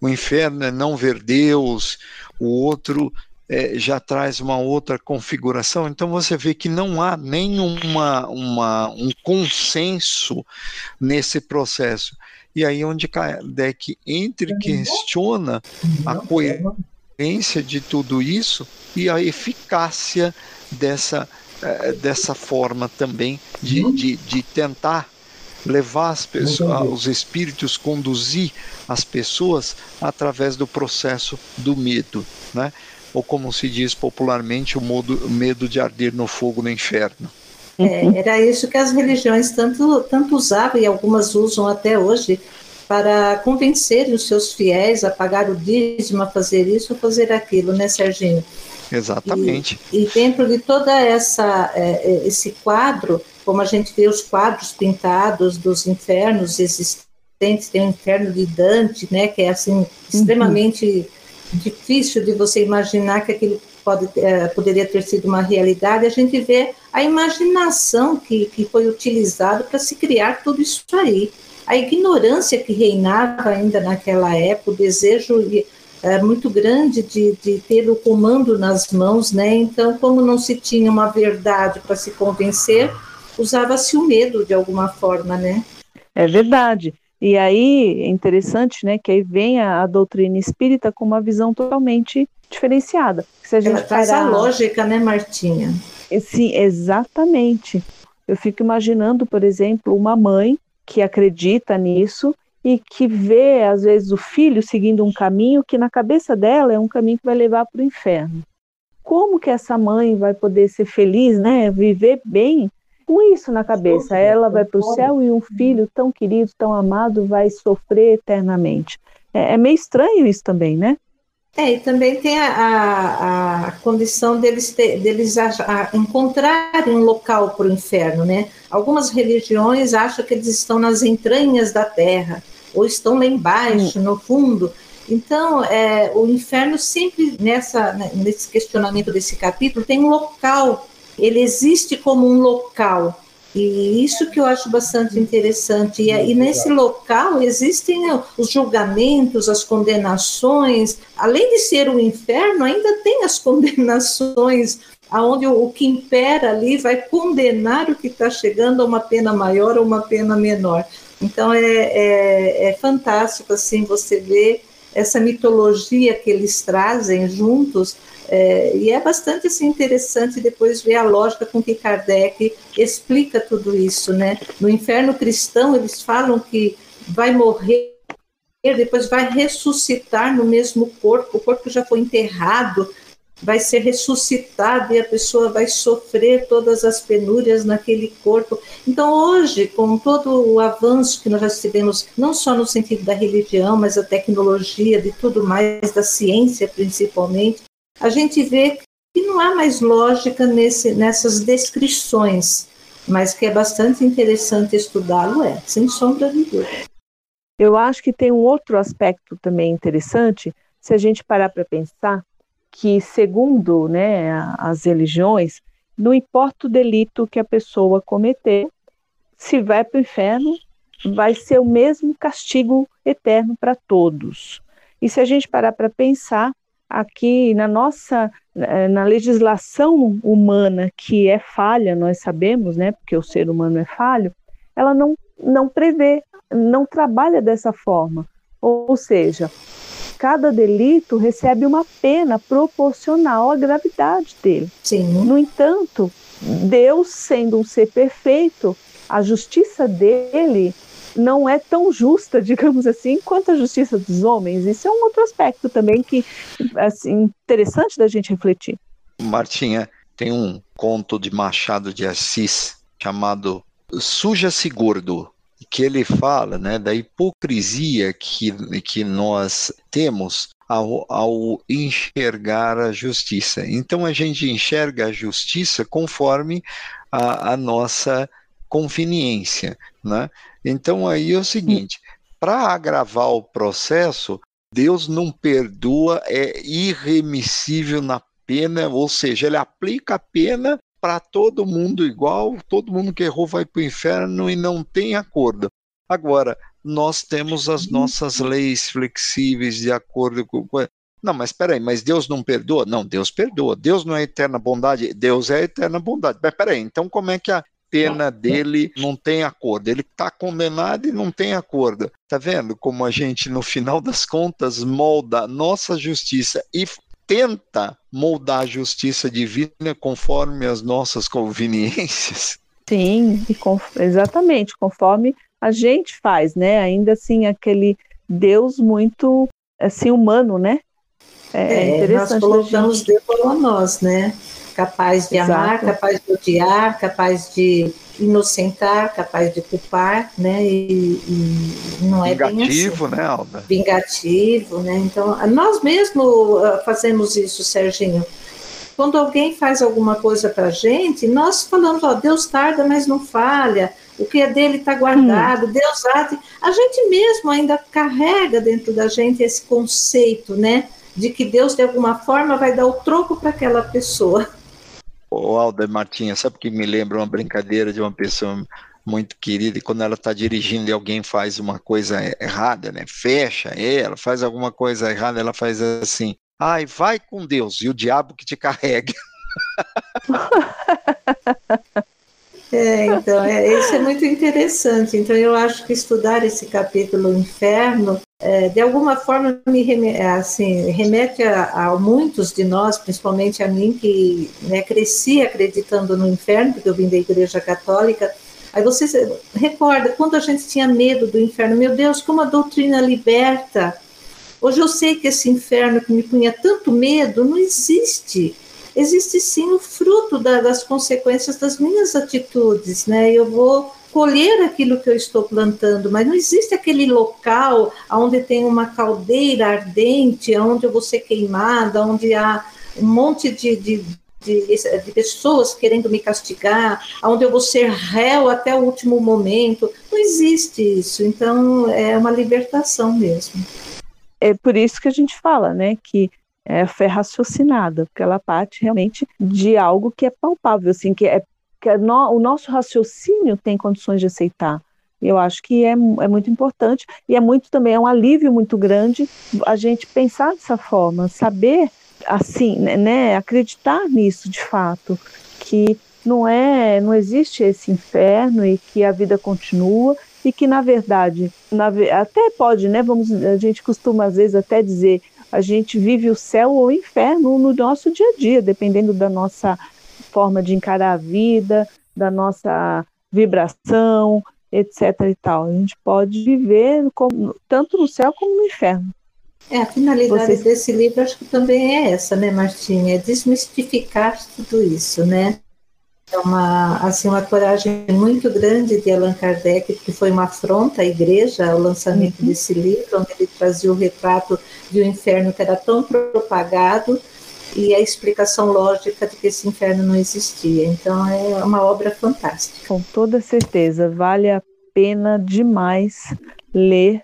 o inferno é não ver Deus, o outro é, já traz uma outra configuração. Então você vê que não há nenhuma uma, um consenso nesse processo. E aí onde Kardec entre questiona a coerência de tudo isso e a eficácia dessa, é, dessa forma também de, de, de tentar levar as pessoas, os espíritos, conduzir as pessoas através do processo do medo, né? Ou como se diz popularmente, o, modo, o medo de arder no fogo no inferno. É, era isso que as religiões tanto, tanto usavam e algumas usam até hoje para convencer os seus fiéis a pagar o dízimo, a fazer isso, a fazer aquilo, né, Serginho? Exatamente. E, e dentro de toda essa é, é, esse quadro, como a gente vê os quadros pintados dos infernos existentes, tem o inferno de Dante, né, que é assim uhum. extremamente difícil de você imaginar que aquilo pode, é, poderia ter sido uma realidade. A gente vê a imaginação que, que foi utilizada para se criar tudo isso aí. A ignorância que reinava ainda naquela época, o desejo é, muito grande de, de ter o comando nas mãos, né? Então, como não se tinha uma verdade para se convencer, usava-se o medo de alguma forma, né? É verdade. E aí é interessante, né, que aí vem a, a doutrina espírita com uma visão totalmente diferenciada. Se a gente Ela traz parar... a lógica, né, Martinha? Sim, exatamente. Eu fico imaginando, por exemplo, uma mãe que acredita nisso e que vê, às vezes, o filho seguindo um caminho que na cabeça dela é um caminho que vai levar para o inferno. Como que essa mãe vai poder ser feliz, né, viver bem com isso na cabeça? Ela vai para o céu e um filho tão querido, tão amado, vai sofrer eternamente. É, é meio estranho isso também, né? É, e também tem a, a, a condição deles, ter, deles a, encontrarem um local para o inferno, né? Algumas religiões acham que eles estão nas entranhas da terra, ou estão lá embaixo, no fundo. Então, é, o inferno sempre, nessa, né, nesse questionamento desse capítulo, tem um local, ele existe como um local, e isso que eu acho bastante interessante. E, e nesse local existem né, os julgamentos, as condenações. Além de ser o inferno, ainda tem as condenações, aonde o, o que impera ali vai condenar o que está chegando a uma pena maior ou uma pena menor. Então é, é, é fantástico assim você ver essa mitologia que eles trazem juntos é, e é bastante assim, interessante depois ver a lógica com que Kardec explica tudo isso. Né? No inferno cristão, eles falam que vai morrer, depois vai ressuscitar no mesmo corpo, o corpo já foi enterrado, vai ser ressuscitado e a pessoa vai sofrer todas as penúrias naquele corpo. Então, hoje, com todo o avanço que nós já tivemos, não só no sentido da religião, mas da tecnologia, de tudo mais, da ciência principalmente, a gente vê que não há mais lógica nesse, nessas descrições, mas que é bastante interessante estudá-lo, é, sem sombra de dúvida. Eu acho que tem um outro aspecto também interessante, se a gente parar para pensar, que segundo né, as religiões, não importa o delito que a pessoa cometer, se vai para o inferno, vai ser o mesmo castigo eterno para todos. E se a gente parar para pensar, aqui na nossa eh, na legislação humana que é falha, nós sabemos, né, porque o ser humano é falho, ela não não prevê, não trabalha dessa forma. Ou seja, cada delito recebe uma pena proporcional à gravidade dele. Sim. No entanto, Deus sendo um ser perfeito, a justiça dele não é tão justa, digamos assim, quanto a justiça dos homens. Isso é um outro aspecto também que assim interessante da gente refletir. Martinha, tem um conto de Machado de Assis chamado Suja-se Gordo, que ele fala né, da hipocrisia que, que nós temos ao, ao, enxergar a justiça. Então a gente enxerga a justiça conforme a, a nossa conveniência. Né? Então aí é o seguinte: para agravar o processo, Deus não perdoa, é irremissível na pena, ou seja, ele aplica a pena para todo mundo igual, todo mundo que errou vai para o inferno e não tem acordo. Agora, nós temos as nossas leis flexíveis de acordo com. Não, mas espera aí, mas Deus não perdoa? Não, Deus perdoa. Deus não é eterna bondade? Deus é eterna bondade. Mas espera aí, então como é que a pena dele não tem acordo. Ele está condenado e não tem acordo. Tá vendo como a gente, no final das contas, molda a nossa justiça e tenta moldar a justiça divina conforme as nossas conveniências? Sim, exatamente, conforme a gente faz, né? Ainda assim, aquele Deus muito assim humano, né? É, é interessante. Nós colocamos Deus a nós, né? Capaz de Exato. amar, capaz de odiar, capaz de inocentar, capaz de culpar, né? E, e não é vingativo, bem assim. né, Alda? Vingativo, né? Então, nós mesmo ah, fazemos isso, Serginho. Quando alguém faz alguma coisa para a gente, nós falamos, ó, Deus tarda, mas não falha. O que é dele está guardado, hum. Deus há. A gente mesmo ainda carrega dentro da gente esse conceito, né? De que Deus, de alguma forma, vai dar o troco para aquela pessoa. O Alda Martinha, sabe que me lembra uma brincadeira de uma pessoa muito querida, e quando ela está dirigindo e alguém faz uma coisa errada, né? Fecha ela, faz alguma coisa errada, ela faz assim, ai, vai com Deus, e o diabo que te carrega. É, então, é, isso é muito interessante. Então, eu acho que estudar esse capítulo Inferno, é, de alguma forma, me remete, assim, remete a, a, muitos de nós, principalmente a mim, que né, cresci acreditando no inferno, porque eu vim da Igreja Católica. Aí você recorda quando a gente tinha medo do inferno, meu Deus, como a doutrina liberta. Hoje eu sei que esse inferno que me punha tanto medo não existe existe sim o fruto da, das consequências das minhas atitudes, né? Eu vou colher aquilo que eu estou plantando, mas não existe aquele local onde tem uma caldeira ardente, onde eu vou ser queimada, onde há um monte de, de, de, de, pessoas querendo me castigar, onde eu vou ser réu até o último momento. Não existe isso. Então, é uma libertação mesmo. É por isso que a gente fala, né, que é, fé raciocinada, porque ela parte realmente de algo que é palpável, assim, que é que no, o nosso raciocínio tem condições de aceitar. Eu acho que é, é muito importante e é muito também é um alívio muito grande a gente pensar dessa forma, saber assim, né, né acreditar nisso de fato, que não é, não existe esse inferno e que a vida continua e que na verdade, na, até pode, né? Vamos, a gente costuma às vezes até dizer a gente vive o céu ou o inferno no nosso dia a dia, dependendo da nossa forma de encarar a vida, da nossa vibração, etc. e tal. A gente pode viver como, tanto no céu como no inferno. É, a finalidade Vocês... desse livro acho que também é essa, né, Martinha? É desmistificar tudo isso, né? É uma, assim, uma coragem muito grande de Allan Kardec, porque foi uma afronta à igreja, o lançamento uhum. desse livro, onde ele trazia o retrato de um inferno que era tão propagado e a explicação lógica de que esse inferno não existia. Então é uma obra fantástica. Com toda certeza, vale a pena demais ler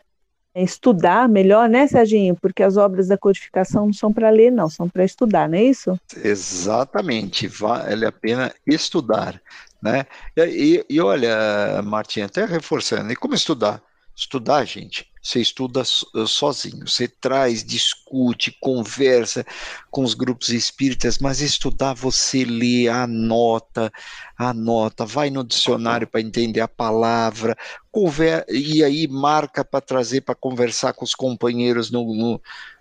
estudar melhor, né, Serginho? Porque as obras da codificação não são para ler, não, são para estudar, não é isso? Exatamente, vale a pena estudar, né? E, e olha, Martinha, até reforçando, e como estudar? Estudar, gente, você estuda sozinho, você traz, discute, conversa com os grupos espíritas, mas estudar você lê, anota, anota, vai no dicionário para entender a palavra, conver e aí marca para trazer para conversar com os companheiros no, no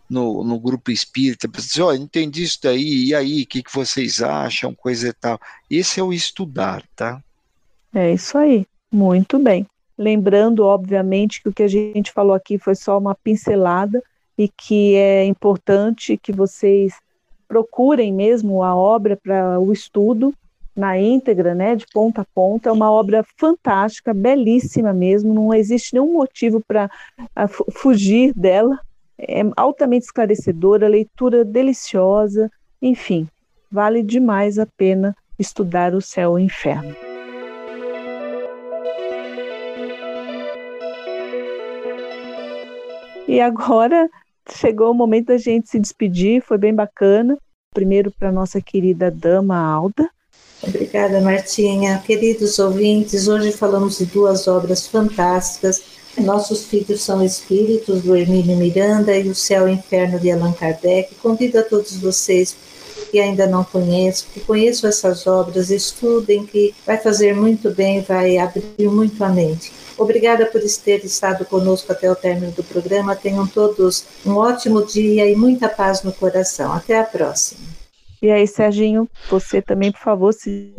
no, no, grupo espírita, dizer, ó, oh, entendi isso daí, e aí, o que, que vocês acham, coisa e tal. Esse é o estudar, tá? É isso aí, muito bem. Lembrando, obviamente, que o que a gente falou aqui foi só uma pincelada e que é importante que vocês procurem mesmo a obra para o estudo na íntegra, né, de ponta a ponta. É uma obra fantástica, belíssima mesmo. Não existe nenhum motivo para fugir dela. É altamente esclarecedora, leitura deliciosa. Enfim, vale demais a pena estudar o céu e o inferno. E agora chegou o momento da gente se despedir, foi bem bacana. Primeiro para nossa querida dama Alda. Obrigada, Martinha. Queridos ouvintes, hoje falamos de duas obras fantásticas. Nossos Filhos são Espíritos, do Hermínio Miranda, e O Céu e Inferno, de Allan Kardec. Convido a todos vocês que ainda não conhecem, que conheçam essas obras, estudem, que vai fazer muito bem, vai abrir muito a mente. Obrigada por ter estado conosco até o término do programa. Tenham todos um ótimo dia e muita paz no coração. Até a próxima. E aí, Serginho, você também, por favor, se,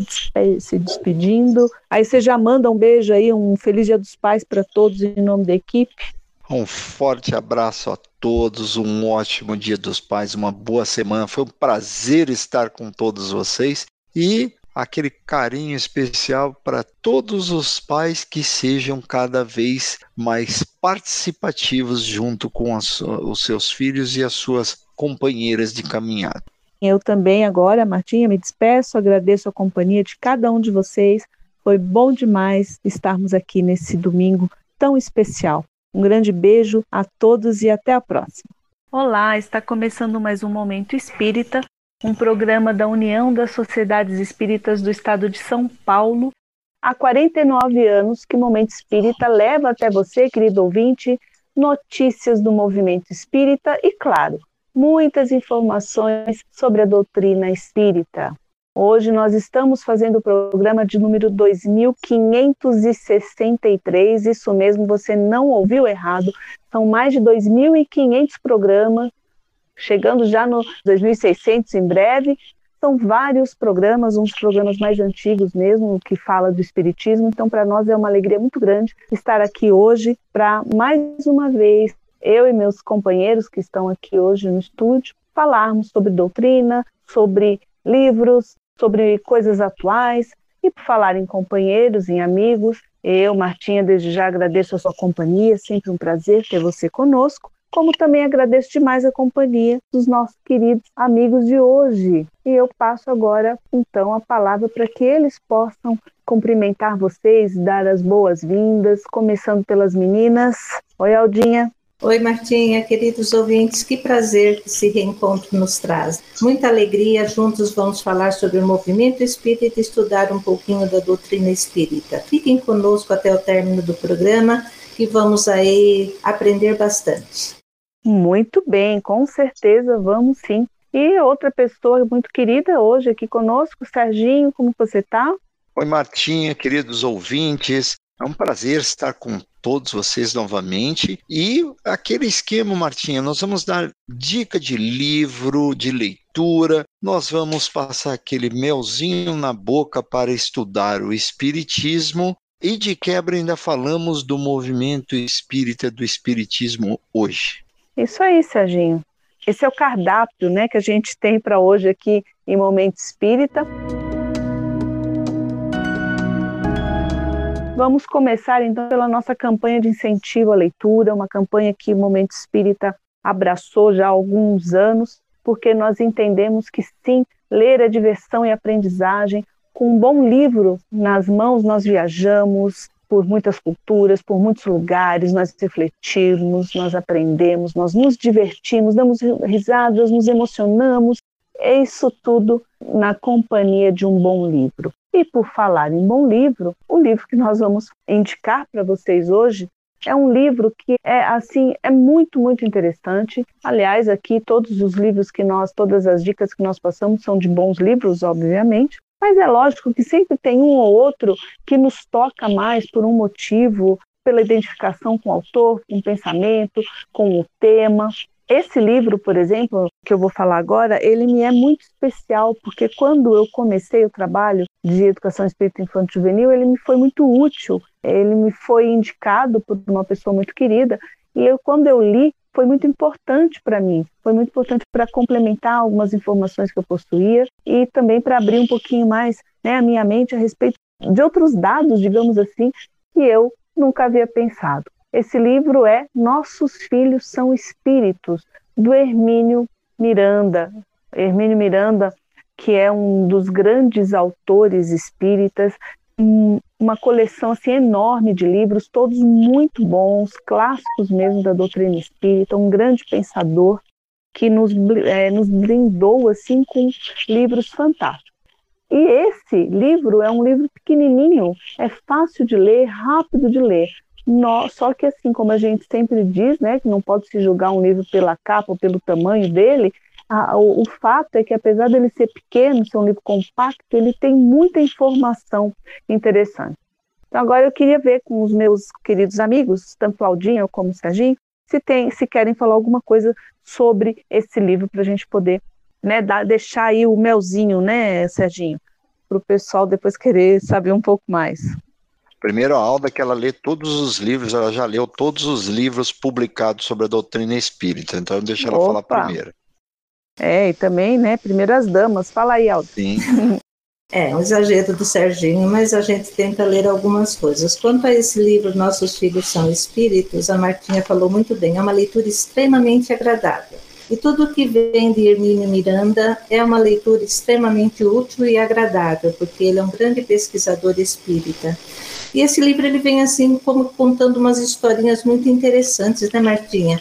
se despedindo. Aí você já manda um beijo aí, um feliz Dia dos Pais para todos em nome da equipe. Um forte abraço a todos, um ótimo Dia dos Pais, uma boa semana. Foi um prazer estar com todos vocês e aquele carinho especial para todos os pais que sejam cada vez mais participativos junto com as, os seus filhos e as suas companheiras de caminhada. Eu também agora, Martinha, me despeço, agradeço a companhia de cada um de vocês. Foi bom demais estarmos aqui nesse domingo tão especial. Um grande beijo a todos e até a próxima. Olá, está começando mais um Momento Espírita, um programa da União das Sociedades Espíritas do Estado de São Paulo. Há 49 anos que o Momento Espírita leva até você, querido ouvinte, notícias do movimento espírita e, claro, muitas informações sobre a doutrina espírita. Hoje nós estamos fazendo o programa de número 2563, isso mesmo, você não ouviu errado. São mais de 2.500 programas, chegando já no 2.600 em breve. São vários programas, uns programas mais antigos mesmo, que fala do Espiritismo. Então, para nós é uma alegria muito grande estar aqui hoje para, mais uma vez, eu e meus companheiros que estão aqui hoje no estúdio, falarmos sobre doutrina, sobre livros, sobre coisas atuais e por falar em companheiros, em amigos. Eu, Martinha, desde já agradeço a sua companhia, sempre um prazer ter você conosco, como também agradeço demais a companhia dos nossos queridos amigos de hoje. E eu passo agora, então, a palavra para que eles possam cumprimentar vocês, dar as boas-vindas, começando pelas meninas. Oi, Aldinha. Oi, Martinha, queridos ouvintes, que prazer que esse reencontro nos traz. Muita alegria, juntos vamos falar sobre o movimento espírita e estudar um pouquinho da doutrina espírita. Fiquem conosco até o término do programa, que vamos aí aprender bastante. Muito bem, com certeza vamos sim. E outra pessoa muito querida hoje aqui conosco, Serginho, como você está? Oi, Martinha, queridos ouvintes. É um prazer estar com todos vocês novamente. E aquele esquema, Martinha, nós vamos dar dica de livro, de leitura, nós vamos passar aquele melzinho na boca para estudar o Espiritismo. E de quebra ainda falamos do movimento espírita, do Espiritismo hoje. Isso aí, Serginho. Esse é o cardápio né, que a gente tem para hoje aqui em Momento Espírita. Vamos começar então pela nossa campanha de incentivo à leitura, uma campanha que o Momento Espírita abraçou já há alguns anos, porque nós entendemos que sim, ler é diversão e aprendizagem. Com um bom livro nas mãos, nós viajamos por muitas culturas, por muitos lugares, nós refletimos, nós aprendemos, nós nos divertimos, damos risadas, nos emocionamos. É isso tudo na companhia de um bom livro. E por falar em bom livro, o livro que nós vamos indicar para vocês hoje é um livro que é assim, é muito, muito interessante. Aliás, aqui todos os livros que nós, todas as dicas que nós passamos são de bons livros, obviamente. Mas é lógico que sempre tem um ou outro que nos toca mais por um motivo, pela identificação com o autor, com o pensamento, com o tema. Esse livro, por exemplo, que eu vou falar agora, ele me é muito especial, porque quando eu comecei o trabalho de educação espírita infantil juvenil, ele me foi muito útil, ele me foi indicado por uma pessoa muito querida, e eu, quando eu li, foi muito importante para mim, foi muito importante para complementar algumas informações que eu possuía e também para abrir um pouquinho mais né, a minha mente a respeito de outros dados, digamos assim, que eu nunca havia pensado. Esse livro é Nossos Filhos São Espíritos, do Hermínio Miranda. Hermínio Miranda, que é um dos grandes autores espíritas, uma coleção assim enorme de livros, todos muito bons, clássicos mesmo da doutrina espírita, um grande pensador que nos, é, nos brindou assim com livros fantásticos. E esse livro é um livro pequenininho, é fácil de ler, rápido de ler, no, só que assim, como a gente sempre diz, né, que não pode se julgar um livro pela capa ou pelo tamanho dele, a, o, o, fato é que apesar dele ser pequeno, ser um livro compacto, ele tem muita informação interessante. Então agora eu queria ver com os meus queridos amigos, tanto Aldinha como Serginho, se, tem, se querem falar alguma coisa sobre esse livro para a gente poder né, dar, deixar aí o melzinho, né, Serginho, para o pessoal depois querer saber um pouco mais. Primeiro, a Alda, que ela lê todos os livros, ela já leu todos os livros publicados sobre a doutrina espírita, então deixa ela Opa. falar primeiro. É, e também, né, primeiras damas. Fala aí, Alda. Sim. É, um exagero do Serginho, mas a gente tenta ler algumas coisas. Quanto a esse livro, Nossos Filhos São Espíritos, a Martinha falou muito bem, é uma leitura extremamente agradável. E tudo que vem de Hermínio Miranda é uma leitura extremamente útil e agradável, porque ele é um grande pesquisador espírita. E esse livro ele vem assim como contando umas historinhas muito interessantes, né, Martinha?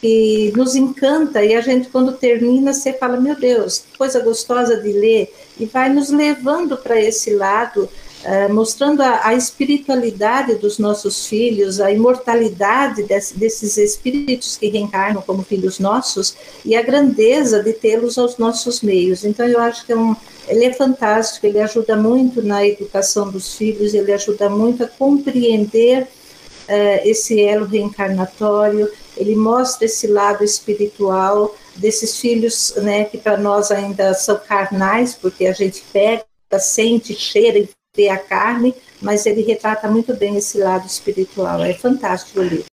Que nos encanta e a gente quando termina você fala meu Deus que coisa gostosa de ler. E vai nos levando para esse lado uh, mostrando a, a, espiritualidade dos nossos filhos a imortalidade desse, desses espíritos que reencarnam como filhos nossos e a grandeza de tê-los aos nossos meios. Então eu acho que é um ele é fantástico ele ajuda muito na educação dos filhos ele ajuda muito a compreender uh, esse elo reencarnatório ele mostra esse lado espiritual desses filhos, né, que para nós ainda são carnais, porque a gente pega, sente, cheira e vê a carne, mas ele retrata muito bem esse lado espiritual. É fantástico o livro.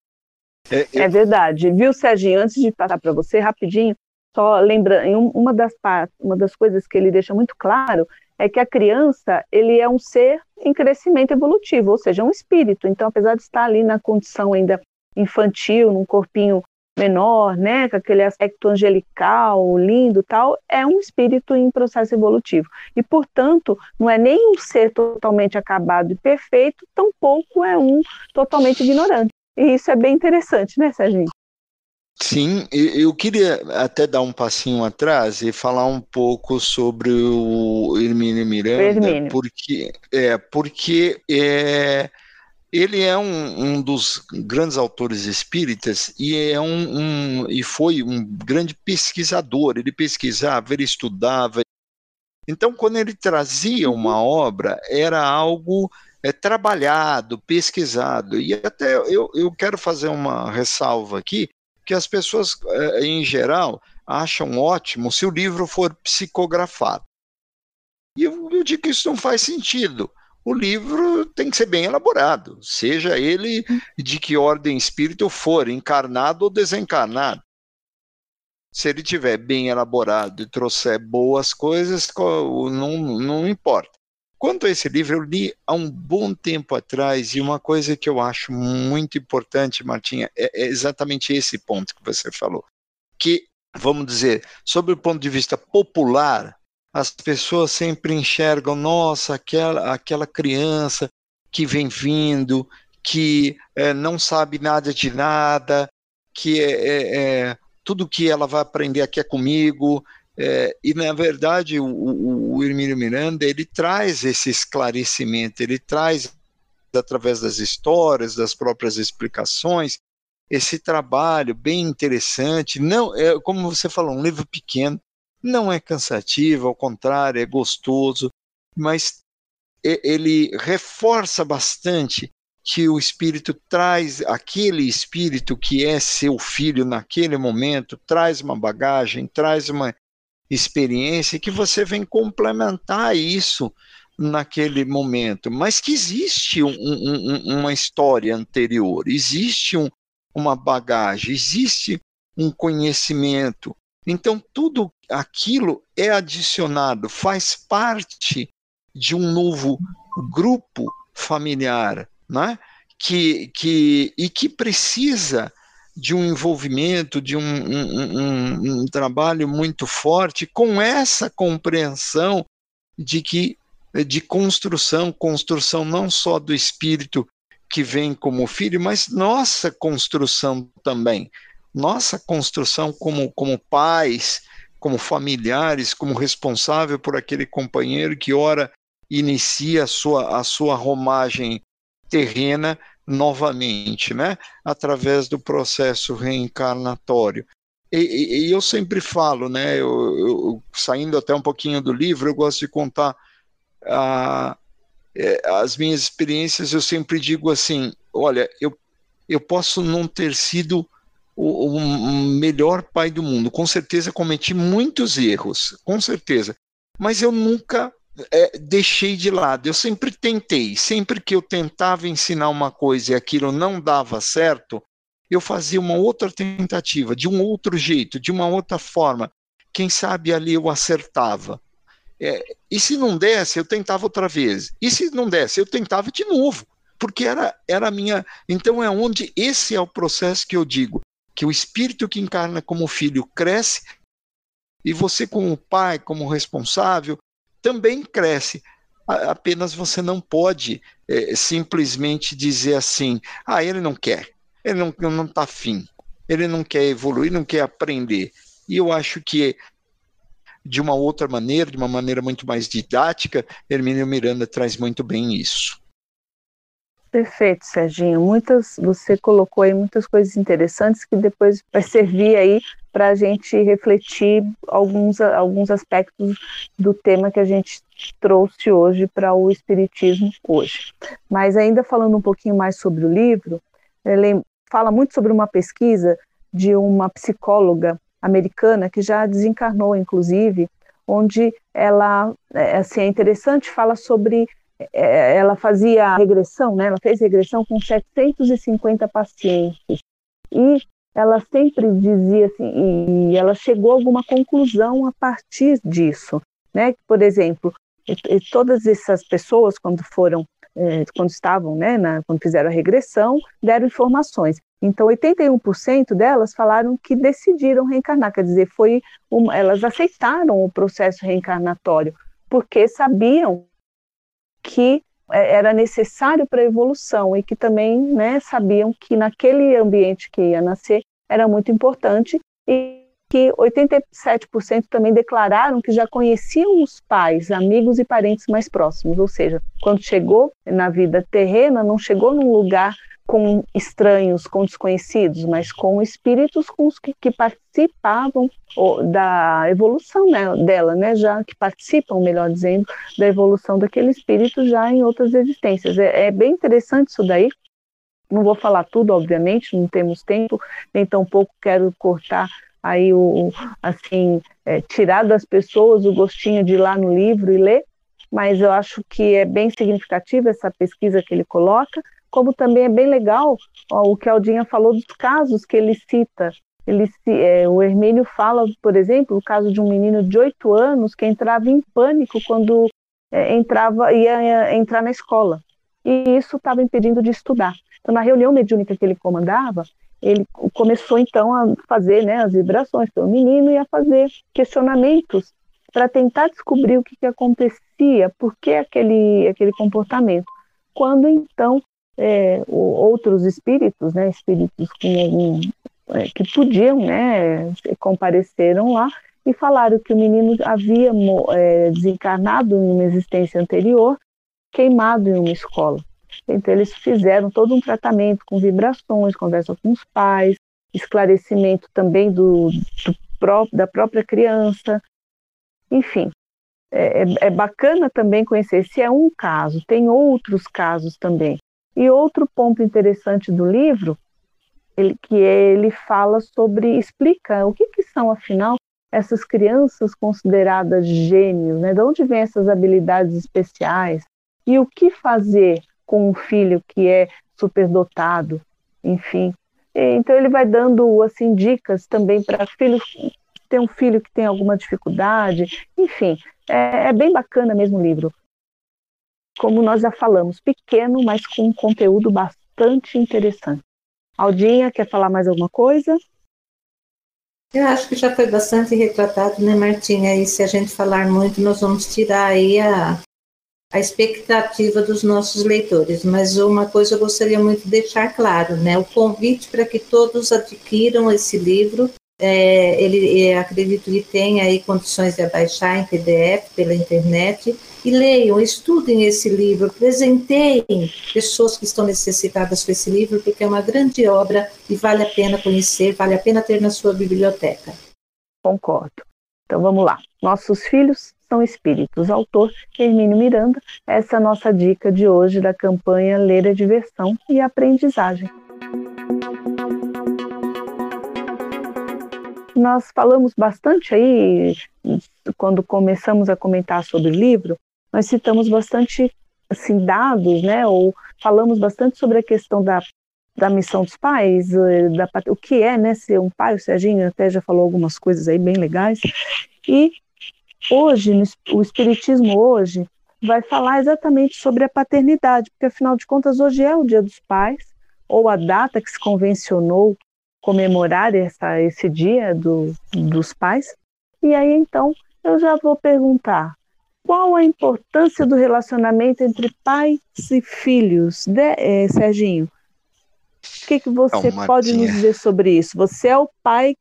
É, é verdade. Viu, Serginho? Antes de passar para você, rapidinho, só lembrando, uma das, uma das coisas que ele deixa muito claro é que a criança ele é um ser em crescimento evolutivo, ou seja, um espírito. Então, apesar de estar ali na condição ainda infantil, num corpinho menor, né, com aquele aspecto angelical, lindo, tal, é um espírito em processo evolutivo. E, portanto, não é nem um ser totalmente acabado e perfeito, tampouco é um totalmente ignorante. E isso é bem interessante, né, Serginho? Sim, eu queria até dar um passinho atrás e falar um pouco sobre o Hermínio Miranda, Hermínio. porque é porque é ele é um, um, dos grandes autores espíritas e é um, um, e foi um grande pesquisador. Ele pesquisava, ele estudava. Então, quando ele trazia uma obra, era algo é, trabalhado, pesquisado. E até eu, eu quero fazer uma ressalva aqui, que as pessoas, é, em geral, acham ótimo se o livro for psicografado. E eu, eu digo que isso não faz sentido o livro tem que ser bem elaborado, seja ele de que ordem espírito for, encarnado ou desencarnado. Se ele tiver bem elaborado e trouxer boas coisas, não, não importa. Quanto a esse livro, eu li há um bom tempo atrás, e uma coisa que eu acho muito importante, Martinha, é, é exatamente esse ponto que você falou. Que, vamos dizer, sob o ponto de vista popular, as pessoas sempre enxergam, nossa, aquela, aquela criança que vem vindo, que é, não sabe nada de nada, que é, é, tudo que ela vai aprender aqui é comigo. É, e, na verdade, o, o, o Hermínio Miranda, ele traz esse esclarecimento, ele traz, através das histórias, das próprias explicações, esse trabalho bem interessante. Não, é, como você falou, um livro pequeno, não é cansativo, ao contrário, é gostoso, mas ele reforça bastante que o espírito traz aquele espírito que é seu filho naquele momento, traz uma bagagem, traz uma experiência que você vem complementar isso naquele momento, mas que existe um, um, uma história anterior, existe um, uma bagagem, existe um conhecimento, então, tudo aquilo é adicionado, faz parte de um novo grupo familiar, né? que, que, e que precisa de um envolvimento, de um, um, um, um trabalho muito forte com essa compreensão de que de construção, construção não só do espírito que vem como filho, mas nossa construção também nossa construção como, como pais, como familiares, como responsável por aquele companheiro que ora inicia a sua, a sua romagem terrena novamente, né? através do processo reencarnatório. E, e, e eu sempre falo, né? Eu, eu, saindo até um pouquinho do livro, eu gosto de contar a, é, as minhas experiências. Eu sempre digo assim: olha, eu, eu posso não ter sido o, o melhor pai do mundo. Com certeza cometi muitos erros, com certeza. Mas eu nunca é, deixei de lado. Eu sempre tentei. Sempre que eu tentava ensinar uma coisa e aquilo não dava certo, eu fazia uma outra tentativa, de um outro jeito, de uma outra forma. Quem sabe ali eu acertava. É, e se não desse, eu tentava outra vez. E se não desse, eu tentava de novo. Porque era, era a minha. Então é onde esse é o processo que eu digo: que o espírito que encarna como filho cresce, e você, como pai, como responsável, também cresce. Apenas você não pode é, simplesmente dizer assim: ah, ele não quer, ele não está afim, ele não quer evoluir, não quer aprender. E eu acho que de uma outra maneira, de uma maneira muito mais didática, Hermínio Miranda traz muito bem isso. Perfeito, Serginho. Muitas, você colocou aí muitas coisas interessantes que depois vai servir aí para a gente refletir alguns, alguns aspectos do tema que a gente trouxe hoje para o Espiritismo hoje. Mas ainda falando um pouquinho mais sobre o livro, ele fala muito sobre uma pesquisa de uma psicóloga americana que já desencarnou, inclusive, onde ela, é, assim, é interessante, fala sobre, é, ela fazia regressão, né, ela fez regressão com 750 pacientes, e ela sempre dizia assim, e ela chegou a alguma conclusão a partir disso, né, por exemplo, todas essas pessoas, quando foram, quando estavam, né, na, quando fizeram a regressão, deram informações. Então, 81% delas falaram que decidiram reencarnar, quer dizer, foi uma, elas aceitaram o processo reencarnatório, porque sabiam que é, era necessário para a evolução e que também né, sabiam que naquele ambiente que ia nascer era muito importante e que 87% também declararam que já conheciam os pais, amigos e parentes mais próximos, ou seja, quando chegou na vida terrena, não chegou num lugar com estranhos, com desconhecidos, mas com espíritos com os que, que participavam da evolução né, dela, né, já que participam, melhor dizendo, da evolução daquele espírito já em outras existências. É, é bem interessante isso daí. Não vou falar tudo, obviamente, não temos tempo, nem tampouco quero cortar aí o assim é, tirar das pessoas o gostinho de ir lá no livro e ler, mas eu acho que é bem significativa essa pesquisa que ele coloca como também é bem legal ó, o que a Aldinha falou dos casos que ele cita. Ele, é, o Hermínio fala, por exemplo, o caso de um menino de oito anos que entrava em pânico quando é, entrava ia, ia entrar na escola. E isso estava impedindo de estudar. Então, na reunião mediúnica que ele comandava, ele começou então a fazer né, as vibrações pelo menino e a fazer questionamentos para tentar descobrir o que, que acontecia, por que aquele, aquele comportamento. Quando então é, outros espíritos, né, espíritos com é, que podiam, né, compareceram lá e falaram que o menino havia é, desencarnado em uma existência anterior, queimado em uma escola. Então eles fizeram todo um tratamento com vibrações, conversa com os pais, esclarecimento também do, do da própria criança, enfim. É, é, é bacana também conhecer se é um caso, tem outros casos também. E outro ponto interessante do livro, ele, que ele fala sobre, explica o que, que são, afinal, essas crianças consideradas gênios, né? De onde vêm essas habilidades especiais? E o que fazer com um filho que é superdotado, enfim. Então ele vai dando assim dicas também para filhos ter um filho que tem alguma dificuldade, enfim, é, é bem bacana mesmo o livro como nós já falamos, pequeno, mas com um conteúdo bastante interessante. Aldinha, quer falar mais alguma coisa? Eu acho que já foi bastante retratado, né, Martinha? E se a gente falar muito, nós vamos tirar aí a, a expectativa dos nossos leitores. Mas uma coisa eu gostaria muito de deixar claro, né? O convite para que todos adquiram esse livro é, ele é, acredito que tem aí condições de baixar em PDF pela internet e leiam, estudem esse livro, presenteiem pessoas que estão necessitadas com esse livro, porque é uma grande obra e vale a pena conhecer, vale a pena ter na sua biblioteca. Concordo. Então vamos lá. Nossos filhos são espíritos. Autor Hermínio Miranda. Essa é a nossa dica de hoje da campanha Ler a Diversão e Aprendizagem. nós falamos bastante aí, quando começamos a comentar sobre o livro, nós citamos bastante assim, dados, né, ou falamos bastante sobre a questão da, da missão dos pais, eh, da, o que é né, ser um pai, o Serginho até já falou algumas coisas aí bem legais, e hoje, o Espiritismo hoje, vai falar exatamente sobre a paternidade, porque afinal de contas, hoje é o Dia dos Pais, ou a data que se convencionou comemorar essa, esse dia do, dos pais. E aí então eu já vou perguntar: qual a importância do relacionamento entre pais e filhos, de, é, Serginho? O que, que você Não, pode nos dizer sobre isso? Você é o pai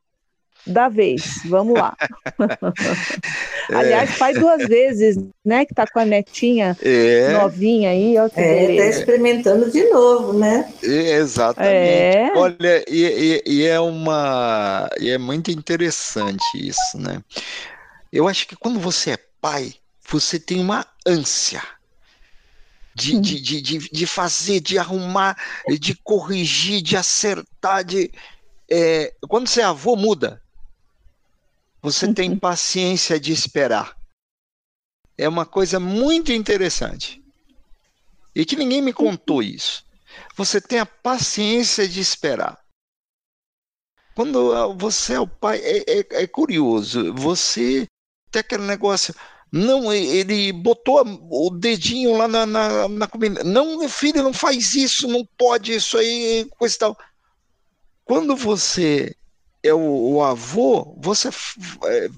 da vez. Vamos lá. é. Aliás, pai duas vezes, né? Que tá com a netinha é. novinha aí. Ó, que é, tá experimentando de novo, né? É, exatamente. É. Olha, e, e, e, é uma. E é muito interessante isso, né? Eu acho que quando você é pai, você tem uma ânsia. De, de, de, de, de fazer, de arrumar, de corrigir, de acertar, de, é, quando você é avô, muda. Você tem uhum. paciência de esperar. É uma coisa muito interessante. E que ninguém me contou isso. Você tem a paciência de esperar. Quando ah, você é o pai, é, é, é curioso. Você tem aquele negócio. Não, ele botou o dedinho lá na, na, na comida. Não, meu filho, não faz isso, não pode, isso aí, coisa e tal. Quando você é o, o avô, você é,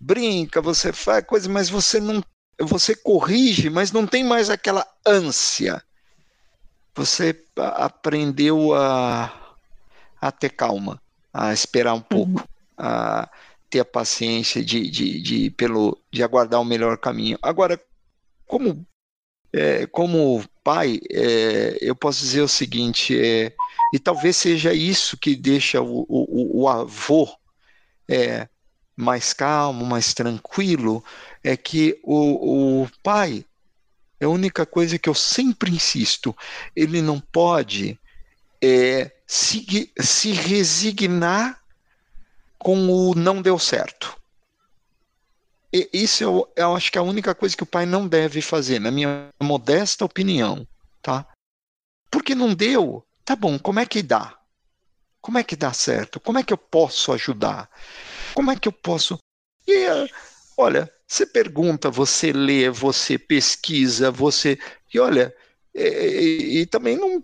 brinca, você faz coisa, mas você não, você corrige, mas não tem mais aquela ânsia. Você aprendeu a, a ter calma, a esperar um pouco, uhum. a ter a paciência de, de, de, pelo, de aguardar o melhor caminho. Agora, como, é, como pai, é, eu posso dizer o seguinte: é, e talvez seja isso que deixa o, o, o avô é, mais calmo, mais tranquilo, é que o, o pai, é a única coisa que eu sempre insisto, ele não pode é, se, se resignar com o não deu certo. E isso eu, eu, acho que é a única coisa que o pai não deve fazer, na minha modesta opinião, tá? Porque não deu, Tá bom, como é que dá? Como é que dá certo? Como é que eu posso ajudar? Como é que eu posso. E, olha, você pergunta, você lê, você pesquisa, você. E olha, e, e, também não,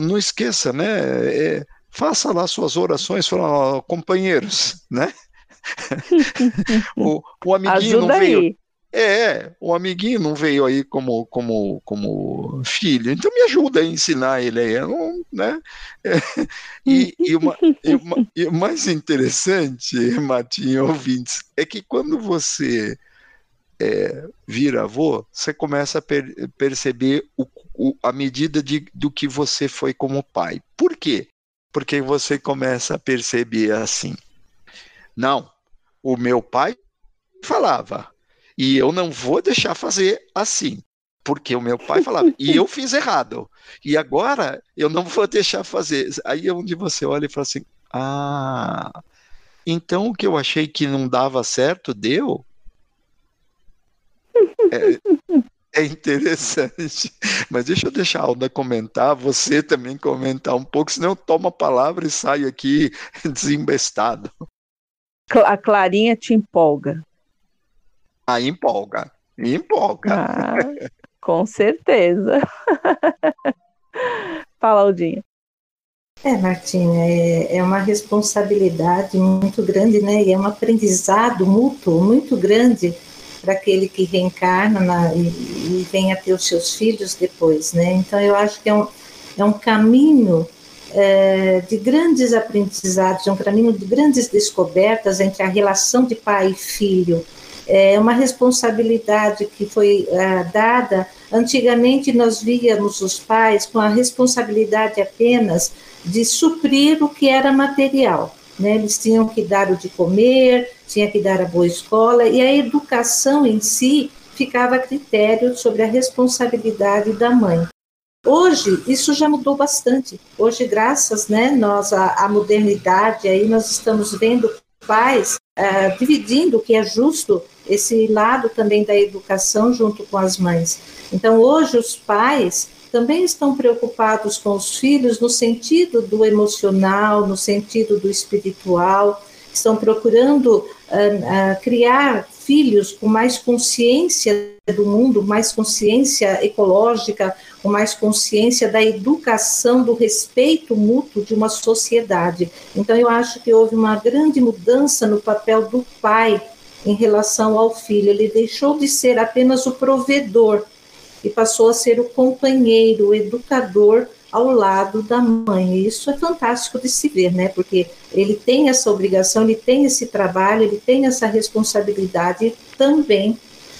não esqueça, né? É, faça lá suas orações, fala, companheiros, né? o, o amiguinho Ajuda não veio. Aí. É, o amiguinho não veio aí como, como, como filho, então me ajuda a ensinar ele aí, não, né? É, e, e, uma, e, uma, e, o mais interessante, Matinho, ouvintes, é que quando você é, vira avô, você começa a per, perceber o, o, a medida de, do que você foi como pai. Por quê? Porque você começa a perceber assim, não, o meu pai falava, e eu não vou deixar fazer assim, porque o meu pai falava, e eu fiz errado. E agora eu não vou deixar fazer. Aí é onde você olha e fala assim: ah, então o que eu achei que não dava certo deu? É, é interessante. Mas deixa eu deixar a Alda comentar, você também comentar um pouco, senão eu tomo a palavra e saio aqui desembestado. A Clarinha te empolga. Ah, empolga. Empolga. Ah, com certeza. Fala, Aldinha. É, Martinha, é, é uma responsabilidade muito grande, né? E é um aprendizado mútuo muito grande para aquele que reencarna na, e, e vem a ter os seus filhos depois, né? Então, eu acho que é um, é um caminho é, de grandes aprendizados, é um caminho de grandes descobertas entre a relação de pai e filho, é uma responsabilidade que foi é, dada. Antigamente, nós víamos os pais com a responsabilidade apenas de suprir o que era material. Né? Eles tinham que dar o de comer, tinha que dar a boa escola, e a educação em si ficava a critério sobre a responsabilidade da mãe. Hoje isso já mudou bastante. Hoje, graças, né, nós à, à modernidade, aí nós estamos vendo pais uh, dividindo o que é justo esse lado também da educação junto com as mães. Então, hoje, os pais também estão preocupados com os filhos no sentido do emocional, no sentido do espiritual, estão procurando uh, uh, criar filhos com mais consciência do mundo, mais consciência ecológica, com mais consciência da educação, do respeito mútuo de uma sociedade. Então, eu acho que houve uma grande mudança no papel do pai em relação ao filho. Ele deixou de ser apenas o provedor e passou a ser o companheiro, o educador ao lado da mãe. E isso é fantástico de se ver, né? Porque ele tem essa obrigação, ele tem esse trabalho, ele tem essa responsabilidade também,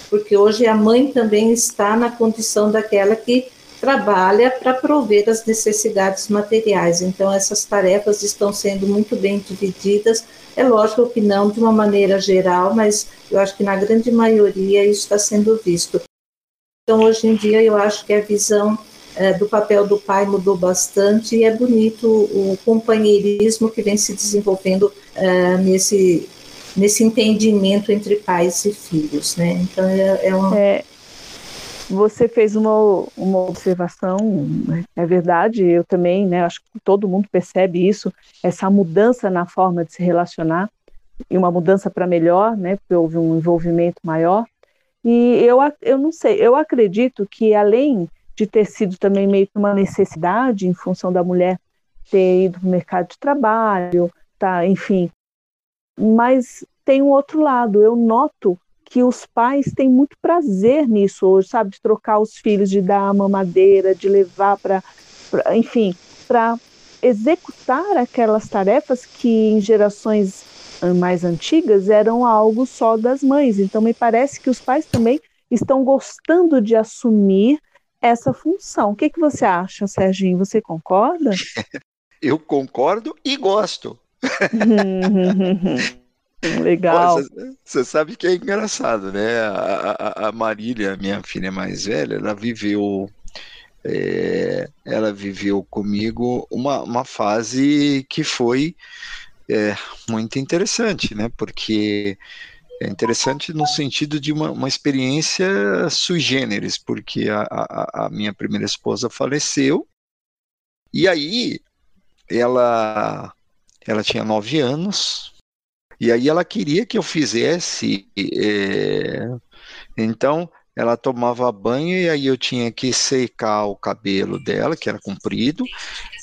porque hoje a mãe também está na condição daquela que trabalha para prover as necessidades materiais. Então, essas tarefas estão sendo muito bem divididas. É lógico que não de uma maneira geral, mas eu acho que na grande maioria isso está sendo visto. Então, hoje em dia, eu acho que a visão é, do papel do pai mudou bastante e é bonito o companheirismo que vem se desenvolvendo é, nesse, nesse entendimento entre pais e filhos, né? Então, é, é. É, você fez uma, uma observação, né? é verdade, eu também, né, acho que todo mundo percebe isso, essa mudança na forma de se relacionar, e uma mudança para melhor, né, porque houve um envolvimento maior, e eu, eu não sei, eu acredito que além de ter sido também meio que uma necessidade em função da mulher ter ido para o mercado de trabalho, tá, enfim. Mas tem um outro lado, eu noto que os pais têm muito prazer nisso hoje, sabe, de trocar os filhos, de dar a mamadeira, de levar para, enfim, para executar aquelas tarefas que em gerações mais antigas eram algo só das mães. Então me parece que os pais também estão gostando de assumir essa função. O que, que você acha, Serginho? Você concorda? Eu concordo e gosto. Legal. Você sabe que é engraçado, né? A, a, a, Marília, minha filha mais velha, ela viveu, é, ela viveu comigo uma, uma fase que foi é, muito interessante, né? Porque é interessante no sentido de uma, uma experiência sui generis, porque a, a, a, minha primeira esposa faleceu, e aí ela, ela tinha nove anos, e aí ela queria que eu fizesse. É, então ela tomava banho e aí eu tinha que secar o cabelo dela, que era comprido,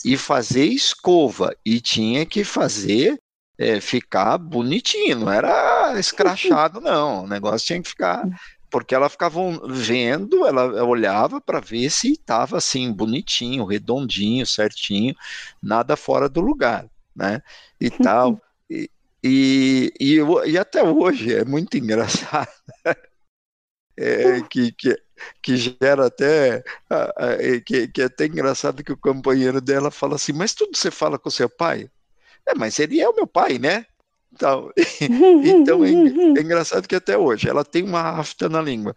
e fazer escova, e tinha que fazer é, ficar bonitinho, não era escrachado, não. O negócio tinha que ficar. Porque ela ficava vendo, ela olhava para ver se estava assim, bonitinho, redondinho, certinho, nada fora do lugar, né? E tal. E, e, e, e até hoje é muito engraçado. É, que, que, que gera até que, que é até engraçado que o companheiro dela fala assim, mas tudo você fala com seu pai? É, mas ele é o meu pai, né? Então, então é, é, engraçado que até hoje ela tem uma afta na língua.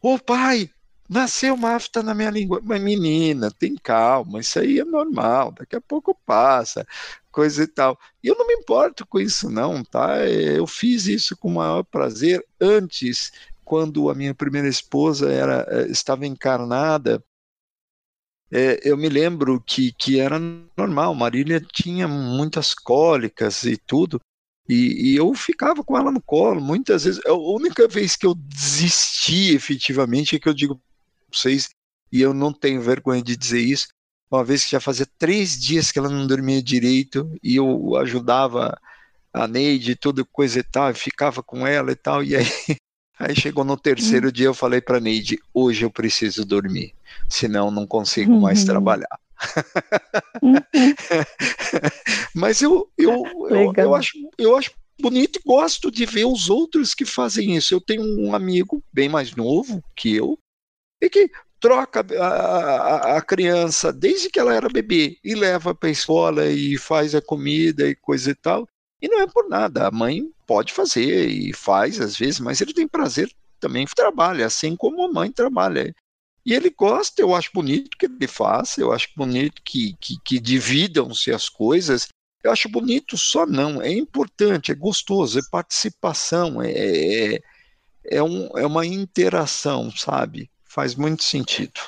Ô pai, nasceu uma afta na minha língua. Mas menina, tem calma, isso aí é normal, daqui a pouco passa, coisa e tal. E eu não me importo com isso não, tá? Eu fiz isso com o maior prazer antes, quando a minha primeira esposa era eh, estava encarnada, é, eu me lembro que, que era normal, Marília tinha muitas cólicas e tudo, e, e, eu ficava com ela no colo, muitas vezes. A única vez que eu desisti efetivamente é que eu digo para vocês, e eu não tenho vergonha de dizer isso, uma vez que já fazia três dias que ela não dormia direito, e eu ajudava a Neide, tudo coisa e tal, e ficava com ela e tal, e aí Aí chegou no terceiro uhum. dia, eu falei para Neide: hoje eu preciso dormir, senão não consigo mais uhum. trabalhar. Uhum. Mas eu, eu, eu, eu, acho, eu acho bonito e gosto de ver os outros que fazem isso. Eu tenho um amigo bem mais novo que eu, e que troca a, a, a criança desde que ela era bebê e leva para a escola e faz a comida e coisa e tal. E não é por nada, a mãe pode fazer e faz às vezes, mas ele tem prazer também trabalha, assim como a mãe trabalha. E ele gosta, eu acho bonito que ele faça, eu acho bonito que, que, que dividam-se as coisas. Eu acho bonito só não, é importante, é gostoso, é participação, é, é, é, um, é uma interação, sabe? Faz muito sentido.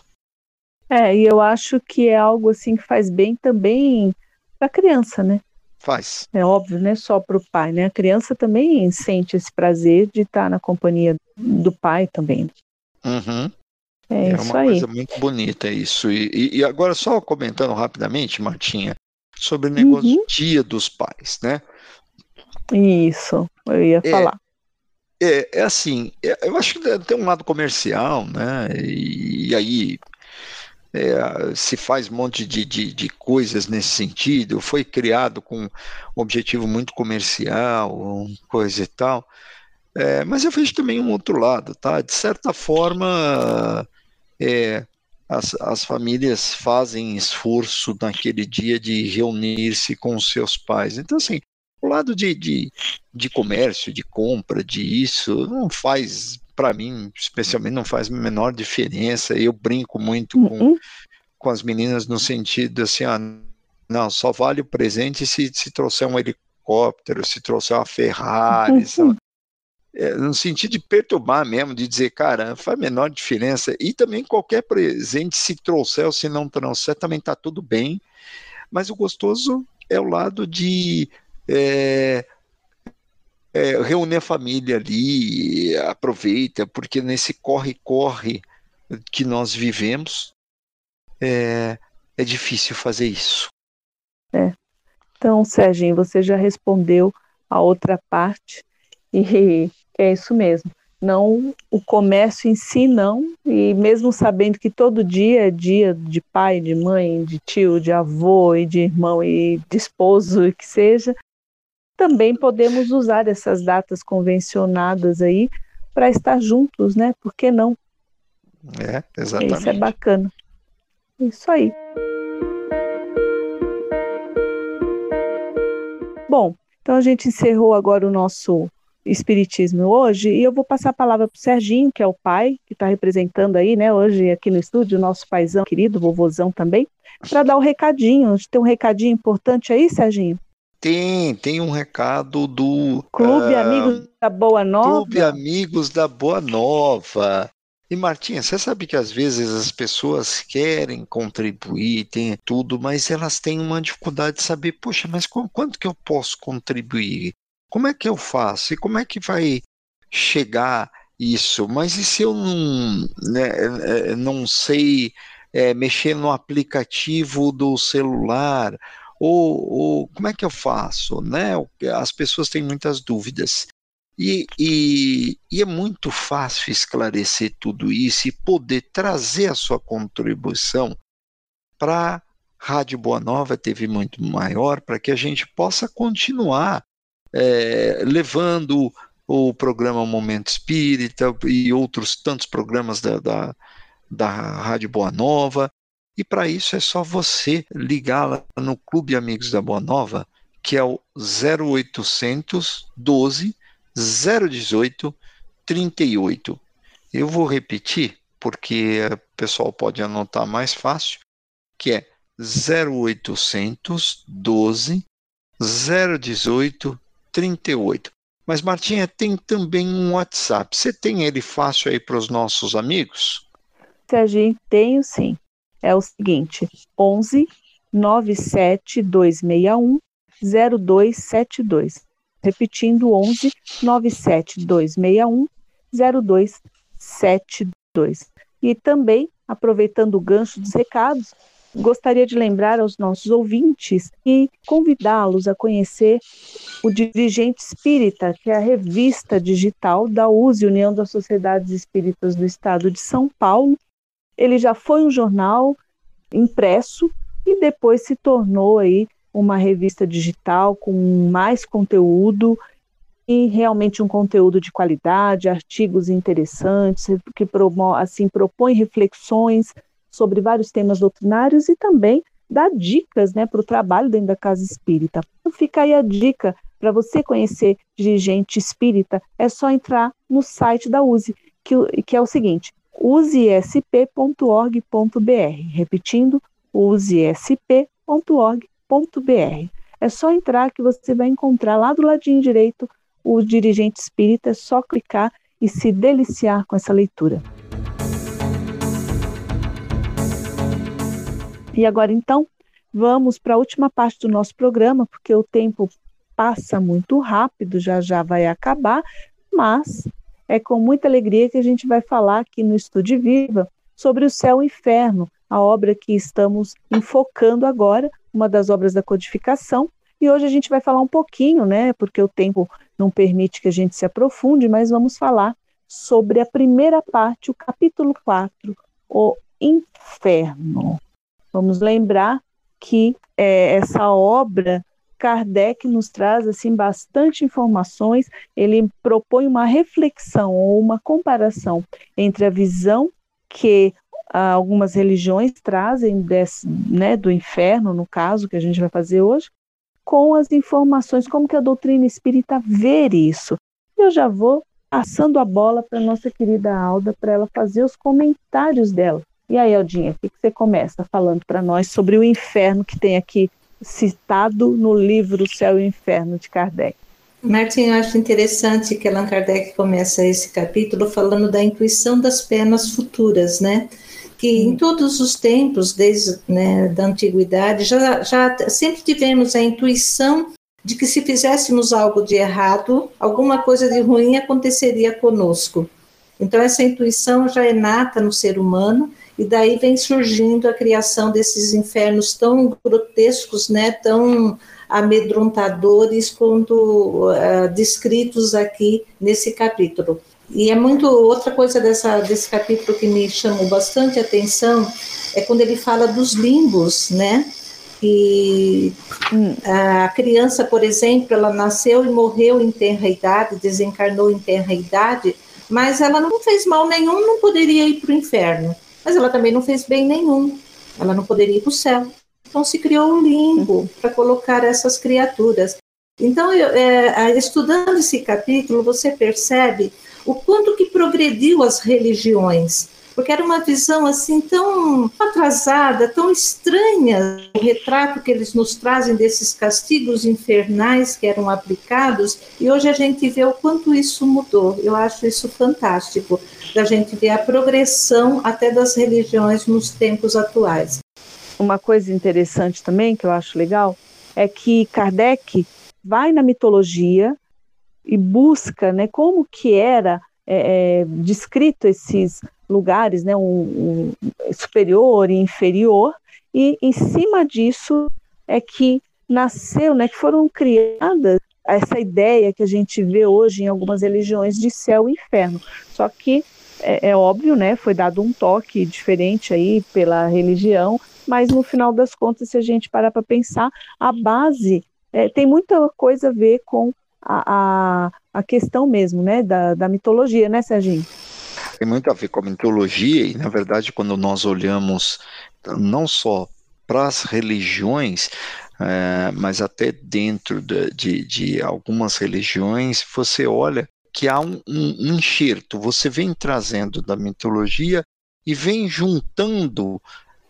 É, e eu acho que é algo assim que faz bem também para a criança, né? Faz. É óbvio, não é só para o pai, né? A criança também sente esse prazer de estar na companhia do pai também. Uhum. É, é uma aí. coisa muito bonita isso. E, e agora, só comentando rapidamente, Martinha, sobre o negócio Uhum. do dia dos pais, né? Isso, eu ia É, falar. É, é assim, é- eu acho que tem um lado comercial, né? E, e aí é, se faz um monte de, de, de coisas nesse sentido. Foi criado com um objetivo muito comercial, coisa e tal. É, mas eu vejo também um outro lado, tá? De certa forma, é, as, as famílias fazem esforço naquele dia de reunir-se com seus pais. Então, assim, o lado de, de, de comércio, de compra, de isso, não faz, para mim, especialmente, não faz a menor diferença. Eu brinco muito com, Uhum. com as meninas no sentido assim, ah, não, só vale o presente se, se trouxer um helicóptero, se trouxer uma Ferrari, sei lá. É, no sentido de perturbar mesmo, de dizer, cara, não faz a menor diferença. E também qualquer presente, se trouxer ou se não trouxer, também está tudo bem. Mas o gostoso é o lado de é, é, reunir a família ali, aproveita, porque nesse corre-corre que nós vivemos, é, é difícil fazer isso. Então, Serginho, você já respondeu a outra parte e é isso mesmo. Não o comércio em si, não, e mesmo sabendo que todo dia é dia de pai, de mãe, de tio, de avô e de irmão e de esposo e que seja, também podemos usar essas datas convencionadas aí para estar juntos, né? Por que não? É, Isso é exatamente. bacana. Isso aí. Bom, então a gente encerrou agora o nosso Espiritismo hoje e eu vou passar a palavra para o Serginho, que é o pai, que está representando aí, né, hoje aqui no estúdio, o nosso paizão querido, vovozão também, para dar o recadinho. A gente tem um recadinho importante aí, Serginho? Tem, tem um recado do Clube ah, Amigos da Boa Nova. Clube Amigos da Boa Nova. E Martinha, você sabe que às vezes as pessoas querem contribuir, tem tudo, mas elas têm uma dificuldade de saber, poxa, mas qu- quanto que eu posso contribuir? Como é que eu faço? E como é que vai chegar isso? Mas e se eu não, né, eh, não sei eh, mexer no aplicativo do celular? Ou, ou como é que eu faço? Né? As pessoas têm muitas dúvidas. E, e, e é muito fácil esclarecer tudo isso e poder trazer a sua contribuição para a Rádio Boa Nova TV muito maior, para que a gente possa continuar eh, levando o programa Momento Espírita e outros tantos programas da, da, da Rádio Boa Nova. E para isso é só você ligar lá no Clube Amigos da Boa Nova, que é o 0800 12 018 38. Eu vou repetir, porque o pessoal pode anotar mais fácil, que é 0800 12 018 38. Mas, Martinha, tem também um WhatsApp. Você tem ele fácil aí para os nossos amigos? Serginho, tenho sim. É o seguinte: 11 97 261 0272. Repetindo, 11 97 261 0272. E também, aproveitando o gancho dos recados, gostaria de lembrar aos nossos ouvintes e convidá-los a conhecer o Dirigente Espírita, que é a revista digital da USE, União das Sociedades Espíritas do Estado de São Paulo. Ele já foi um jornal impresso e depois se tornou aí uma revista digital com mais conteúdo e realmente um conteúdo de qualidade, artigos interessantes que promo assim propõe reflexões sobre vários temas doutrinários e também dá dicas né, para o trabalho dentro da casa espírita. Então fica aí a dica para você conhecer dirigente espírita, é só entrar no site da USE, que, que é o seguinte, usesp.org.br. Repetindo, usesp.org.br. É só entrar que você vai encontrar lá do ladinho direito o dirigente espírita, é só clicar e se deliciar com essa leitura. E agora então, vamos para a última parte do nosso programa, porque o tempo passa muito rápido, já já vai acabar, mas é com muita alegria que a gente vai falar aqui no Estúdio Viva sobre o Céu e o Inferno, a obra que estamos enfocando agora, uma das obras da codificação, e hoje a gente vai falar um pouquinho, né, porque o tempo não permite que a gente se aprofunde, mas vamos falar sobre a primeira parte, o capítulo 4, o inferno. Vamos lembrar que é, essa obra Kardec nos traz assim bastante informações. Ele propõe uma reflexão ou uma comparação entre a visão que ah, algumas religiões trazem desse, né, do inferno, no caso que a gente vai fazer hoje, com as informações, como que a doutrina espírita vê isso. Eu já vou passando a bola para nossa querida Alda para ela fazer os comentários dela. E aí, Aldinha, o que, que você começa falando para nós sobre o inferno que tem aqui citado no livro Céu e Inferno de Kardec? Martin, eu acho interessante que Allan Kardec começa esse capítulo falando da intuição das penas futuras, né? Que em todos os tempos, desde né, da antiguidade, já, já sempre tivemos a intuição de que se fizéssemos algo de errado, alguma coisa de ruim aconteceria conosco. Então, essa intuição já é nata no ser humano e daí vem surgindo a criação desses infernos tão grotescos, né, tão amedrontadores quanto uh, descritos aqui nesse capítulo. E é muito outra coisa dessa, desse capítulo que me chamou bastante atenção é quando ele fala dos limbos, né? Que hum. a criança, por exemplo, ela nasceu e morreu em tenra idade, desencarnou em tenra idade, mas ela não fez mal nenhum, não poderia ir para o inferno mas ela também não fez bem nenhum. Ela não poderia ir para o céu. Então se criou um limbo para colocar essas criaturas. Então, eu, é, estudando esse capítulo, você percebe o quanto que progrediu as religiões porque era uma visão assim tão atrasada, tão estranha, o retrato que eles nos trazem desses castigos infernais que eram aplicados, e hoje a gente vê o quanto isso mudou. Eu acho isso fantástico, da gente ver a progressão até das religiões nos tempos atuais. Uma coisa interessante também que eu acho legal é que Kardec vai na mitologia e busca, né, como que era é, é, descrito esses lugares, né, um, um superior e inferior, e em cima disso é que nasceu, né, que foram criadas essa ideia que a gente vê hoje em algumas religiões de céu e inferno. Só que é, é óbvio, né, foi dado um toque diferente aí pela religião, mas no final das contas, se a gente parar para pensar, a base é, tem muita coisa a ver com a, a, a questão mesmo, né, da, da mitologia, né, Serginho? Tem muito a ver com a mitologia e, na verdade, quando nós olhamos não só para as religiões, é, mas até dentro de, de, de, algumas religiões, você olha que há um, um enxerto, você vem trazendo da mitologia e vem juntando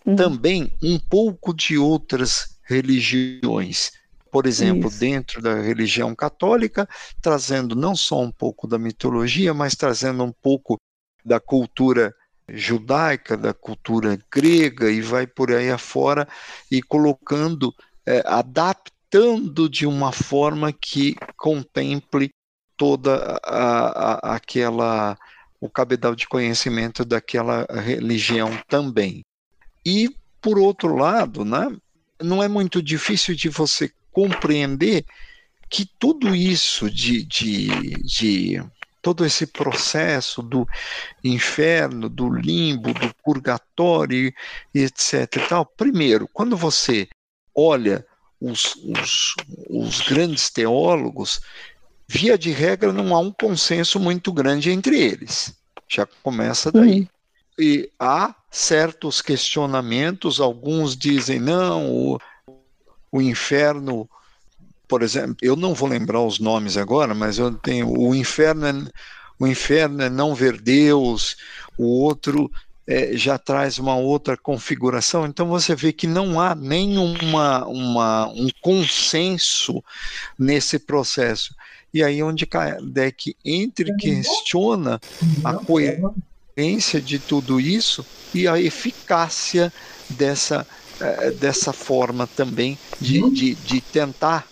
uhum. também um pouco de outras religiões por exemplo, Isso. dentro da religião católica, trazendo não só um pouco da mitologia, mas trazendo um pouco da cultura judaica, da cultura grega e vai por aí afora e colocando, é, adaptando de uma forma que contemple toda a, a, aquela o cabedal de conhecimento daquela religião também. E por outro lado, né, não é muito difícil de você compreender que tudo isso de, de, de todo esse processo do inferno, do limbo, do purgatório, etc. E tal. Primeiro, quando você olha os, os, os grandes teólogos, via de regra não há um consenso muito grande entre eles. Já começa daí. Uhum. E há certos questionamentos, alguns dizem não, o, o inferno, por exemplo, eu não vou lembrar os nomes agora, mas eu tenho o inferno é, o inferno é não ver Deus, o outro é, já traz uma outra configuração. Então você vê que não há nenhuma uma, um consenso nesse processo. E aí onde Kardec entra e questiona a coerência de tudo isso e a eficácia dessa é, dessa forma também de, uhum. de, de tentar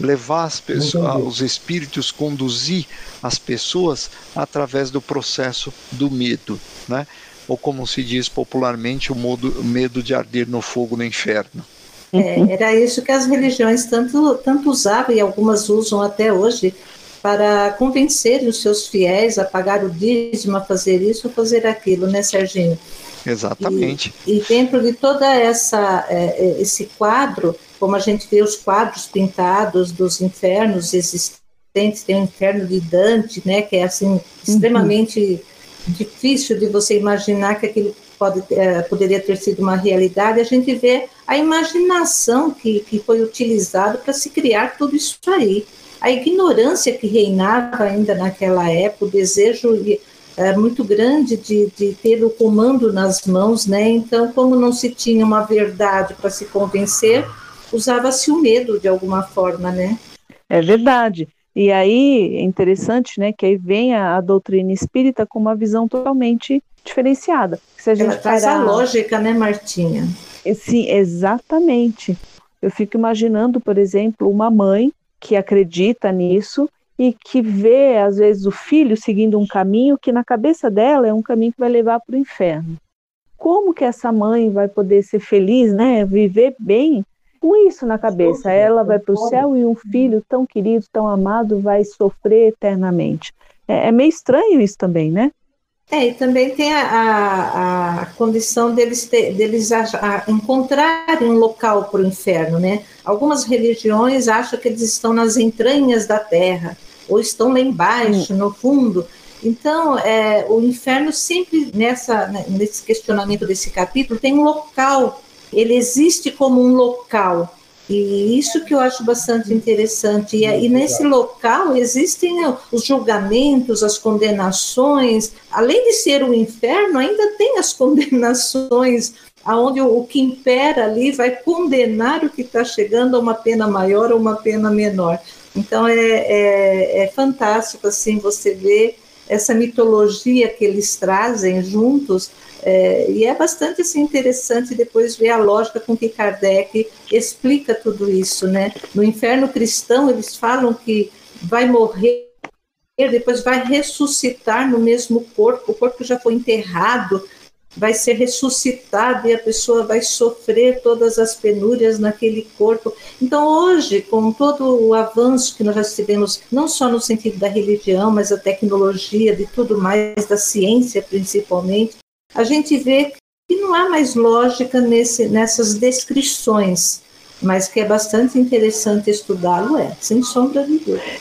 levar as pessoas, os espíritos, conduzir as pessoas através do processo do medo, né? Ou como se diz popularmente, o modo, medo de arder no fogo no inferno. É, era isso que as religiões tanto, tanto usavam e algumas usam até hoje para convencer os seus fiéis a pagar o dízimo, a fazer isso ou fazer aquilo, né, Serginho? Exatamente. E, e dentro de toda essa é, é, esse quadro, como a gente vê os quadros pintados dos infernos existentes, tem o inferno de Dante, né, que é assim uhum. extremamente difícil de você imaginar que aquilo pode, é, poderia ter sido uma realidade. A gente vê a imaginação que, que foi utilizada para se criar tudo isso aí a ignorância que reinava ainda naquela época, o desejo é, muito grande de, de ter o comando nas mãos, né? Então, como não se tinha uma verdade para se convencer, usava-se o medo de alguma forma, né? É verdade. E aí é interessante, né, que aí vem a, a doutrina espírita com uma visão totalmente diferenciada. Se a gente Ela traz parar... a lógica, né, Martinha? Sim, exatamente. Eu fico imaginando, por exemplo, uma mãe que acredita nisso e que vê, às vezes, o filho seguindo um caminho que, na cabeça dela, é um caminho que vai levar para o inferno. Como que essa mãe vai poder ser feliz, né? Viver bem com isso na cabeça? Ela vai para o céu e um filho tão querido, tão amado, vai sofrer eternamente. É, é meio estranho isso também, né? É, e também tem a, a, a condição deles, ter, deles encontrarem um local para o inferno, né? Algumas religiões acham que eles estão nas entranhas da terra, ou estão lá embaixo, no fundo. Então, é, o inferno sempre, nessa, né, nesse questionamento desse capítulo, tem um local, ele existe como um local, e isso que eu acho bastante interessante. E, e nesse local existem os julgamentos, as condenações. Além de ser o inferno, ainda tem as condenações, aonde o, o que impera ali vai condenar o que está chegando a uma pena maior ou uma pena menor. Então é, é, é fantástico assim você ver essa mitologia que eles trazem juntos é, e é bastante assim, interessante depois ver a lógica com que Kardec explica tudo isso. Né? No inferno cristão, eles falam que vai morrer, depois vai ressuscitar no mesmo corpo, o corpo já foi enterrado, vai ser ressuscitado e a pessoa vai sofrer todas as penúrias naquele corpo. Então, hoje, com todo o avanço que nós já tivemos, não só no sentido da religião, mas da tecnologia, de tudo mais, da ciência principalmente, a gente vê que não há mais lógica nesse, nessas descrições, mas que é bastante interessante estudá-lo, é, sem sombra de dúvida.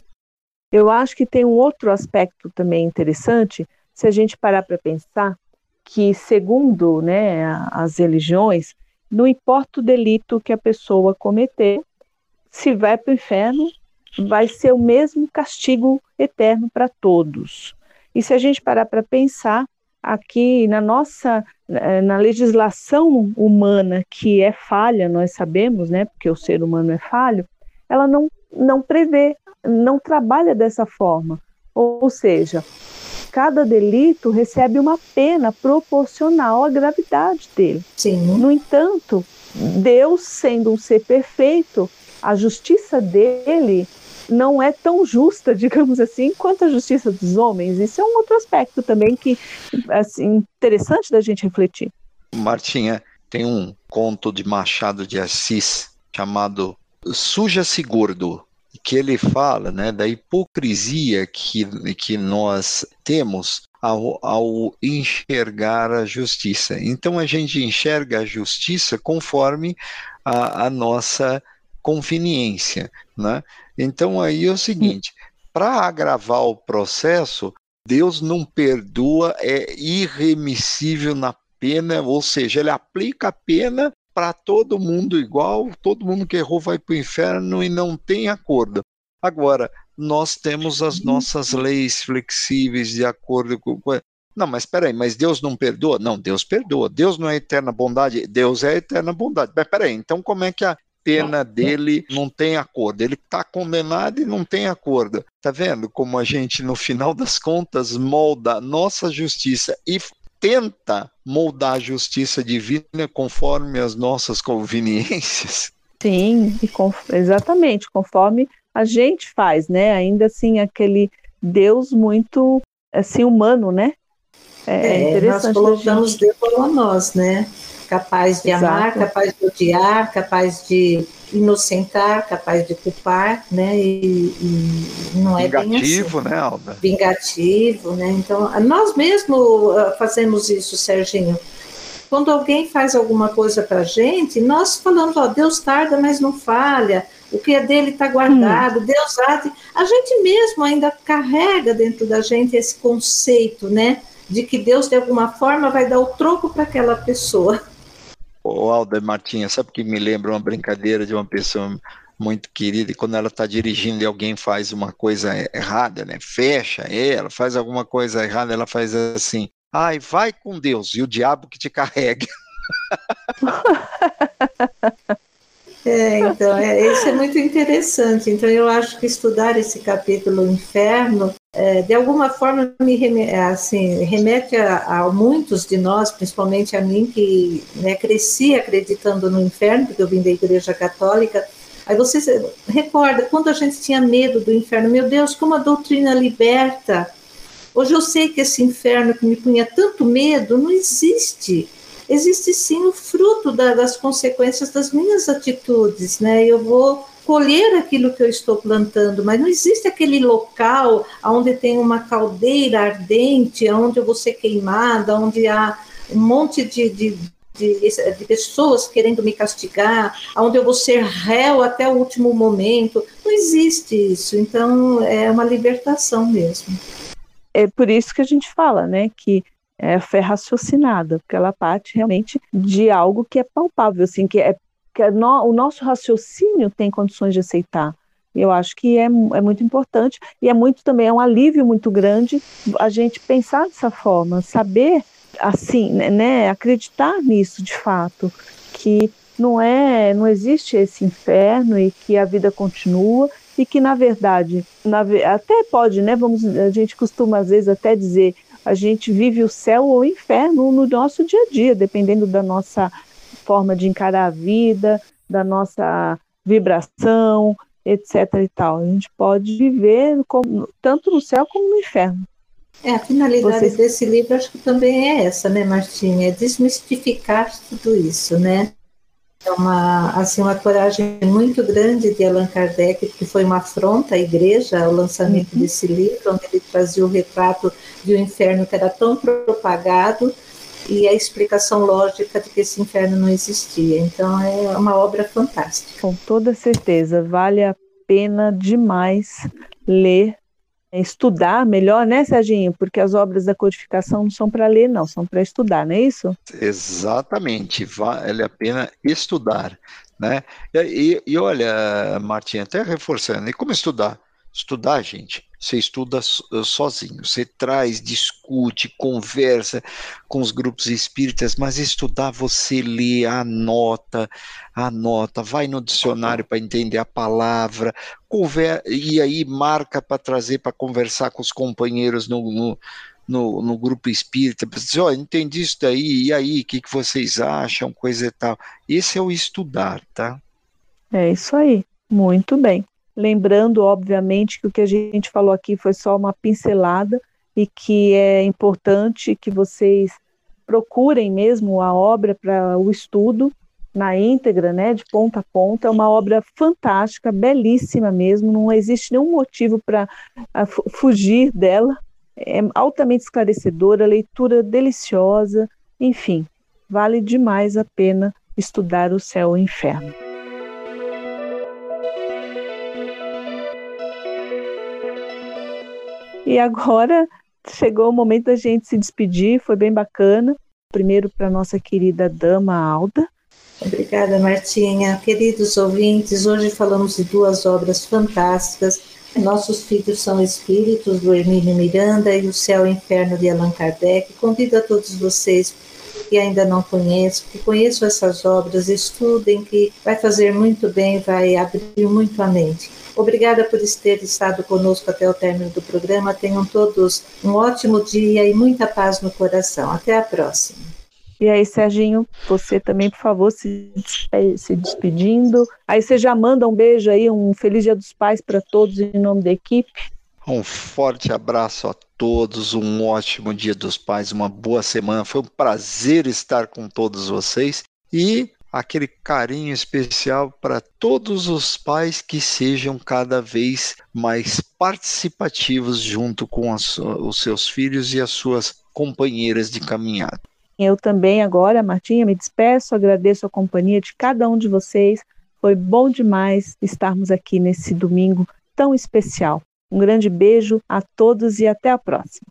Eu acho que tem um outro aspecto também interessante, se a gente parar para pensar que, segundo né, as religiões, não importa o delito que a pessoa cometer, se vai para o inferno, vai ser o mesmo castigo eterno para todos. E se a gente parar para pensar, aqui na nossa eh, na legislação humana que é falha, nós sabemos, né, porque o ser humano é falho, ela não não prevê, não trabalha dessa forma. Ou seja, cada delito recebe uma pena proporcional à gravidade dele. Sim. No entanto, Deus sendo um ser perfeito, a justiça dele não é tão justa, digamos assim, quanto a justiça dos homens. Isso é um outro aspecto também que assim interessante da gente refletir. Martinha, tem um conto de Machado de Assis chamado Suja-se Gordo, que ele fala né, da hipocrisia que, que nós temos ao, ao, enxergar a justiça. Então a gente enxerga a justiça conforme a, a nossa conveniência. Né? Então aí é o seguinte: para agravar o processo, Deus não perdoa, é irremissível na pena, ou seja, ele aplica a pena para todo mundo igual, todo mundo que errou vai para o inferno e não tem acordo. Agora, nós temos as nossas leis flexíveis de acordo com. Não, mas espera aí, mas Deus não perdoa? Não, Deus perdoa. Deus não é eterna bondade? Deus é eterna bondade. Mas espera aí, então como é que a pena dele não tem acordo. Ele está condenado e não tem acordo. Tá vendo como a gente, no final das contas, molda a nossa justiça e tenta moldar a justiça divina conforme as nossas conveniências. Sim, com, exatamente, conforme a gente faz, né? Ainda assim, aquele Deus muito assim humano, né? É, é nós colocamos gente... Deus a nós, né? Capaz de Exato. amar, capaz de odiar, capaz de inocentar, capaz de culpar, né? E, e não é Vingativo, bem assim. né, Alda? Vingativo, né? Então, nós mesmo ah, fazemos isso, Serginho. Quando alguém faz alguma coisa para a gente, nós falamos, ó, Deus tarda, mas não falha, o que é dele está guardado, hum. Deus há A gente mesmo ainda carrega dentro da gente esse conceito, né? De que Deus, de alguma forma, vai dar o troco para aquela pessoa. O Alda Martinha, sabe que me lembra uma brincadeira de uma pessoa muito querida, e quando ela está dirigindo e alguém faz uma coisa errada, né? Fecha ela, faz alguma coisa errada, ela faz assim, ai, vai com Deus, e o diabo que te carrega. É, então, é, isso é muito interessante. Então, eu acho que estudar esse capítulo Inferno, é, de alguma forma, me remete, assim, remete a, a, muitos de nós, principalmente a mim, que né, cresci acreditando no inferno, porque eu vim da Igreja Católica. Aí você recorda quando a gente tinha medo do inferno, meu Deus, como a doutrina liberta. Hoje eu sei que esse inferno que me punha tanto medo não existe existe sim o fruto da, das consequências das minhas atitudes, né? Eu vou colher aquilo que eu estou plantando, mas não existe aquele local onde tem uma caldeira ardente, onde eu vou ser queimada, onde há um monte de, de de, de, pessoas querendo me castigar, onde eu vou ser réu até o último momento. Não existe isso. Então, é uma libertação mesmo. É por isso que a gente fala, né, que é, fé raciocinada, porque ela parte realmente de algo que é palpável, assim, que é que no, o nosso raciocínio tem condições de aceitar. Eu acho que é, é muito importante e é muito também é um alívio muito grande a gente pensar dessa forma, saber assim, né, né acreditar nisso de fato, que não é, não existe esse inferno e que a vida continua e que na verdade, na, até pode, né? Vamos, a gente costuma às vezes até dizer a gente vive o céu ou o inferno no nosso dia a dia, dependendo da nossa forma de encarar a vida, da nossa vibração, etc. e tal. A gente pode viver como, tanto no céu como no inferno. É, a finalidade desse livro acho que também é essa, né, Martinha? É desmistificar tudo isso, né? É uma, assim, uma coragem muito grande de Allan Kardec, que foi uma afronta à igreja, ao lançamento uhum. desse livro, onde ele trazia o retrato de um inferno que era tão propagado e a explicação lógica de que esse inferno não existia. Então, é uma obra fantástica. Com toda certeza, vale a pena demais ler estudar melhor, né, Serginho? Porque as obras da codificação não são para ler, não, são para estudar, não é isso? Exatamente, vale a pena estudar, né? E, e, e olha, Martim, até reforçando, e como estudar? Estudar, gente, você estuda sozinho, você traz, discute, conversa com os grupos espíritas, mas estudar você lê, anota, anota, vai no dicionário para entender a palavra, conver e aí marca para trazer para conversar com os companheiros no, no, no, no grupo espírita, para dizer, ó, oh, entendi isso daí, e aí, o que, que vocês acham, coisa e tal. Esse é o estudar, tá? É isso aí, muito bem. Lembrando, obviamente, que o que a gente falou aqui foi só uma pincelada e que é importante que vocês procurem mesmo a obra para o estudo na íntegra, né, de ponta a ponta. É uma obra fantástica, belíssima mesmo. Não existe nenhum motivo para fugir dela. É altamente esclarecedora, leitura deliciosa. Enfim, vale demais a pena estudar o céu e o inferno. E agora chegou o momento da gente se despedir, foi bem bacana. Primeiro para nossa querida dama Alda. Obrigada, Martinha. Queridos ouvintes, hoje falamos de duas obras fantásticas. Nossos Filhos são Espíritos, do Hermínio Miranda, e O Céu e o Inferno, de Allan Kardec. Convido a todos vocês que ainda não conheçam, que conheçam essas obras, estudem, que vai fazer muito bem, vai abrir muito a mente. Obrigada por ter estado conosco até o término do programa. Tenham todos um ótimo dia e muita paz no coração. Até a próxima. E aí, Serginho, você também, por favor, se, se despedindo. Aí você já manda um beijo aí, um feliz Dia dos Pais para todos em nome da equipe. Um forte abraço a todos, um ótimo Dia dos Pais, uma boa semana. Foi um prazer estar com todos vocês e aquele carinho especial para todos os pais que sejam cada vez mais participativos junto com os seus filhos e as suas companheiras de caminhada. Eu também agora, Martinha, me despeço, agradeço a companhia de cada um de vocês. Foi bom demais estarmos aqui nesse domingo tão especial. Um grande beijo a todos e até a próxima.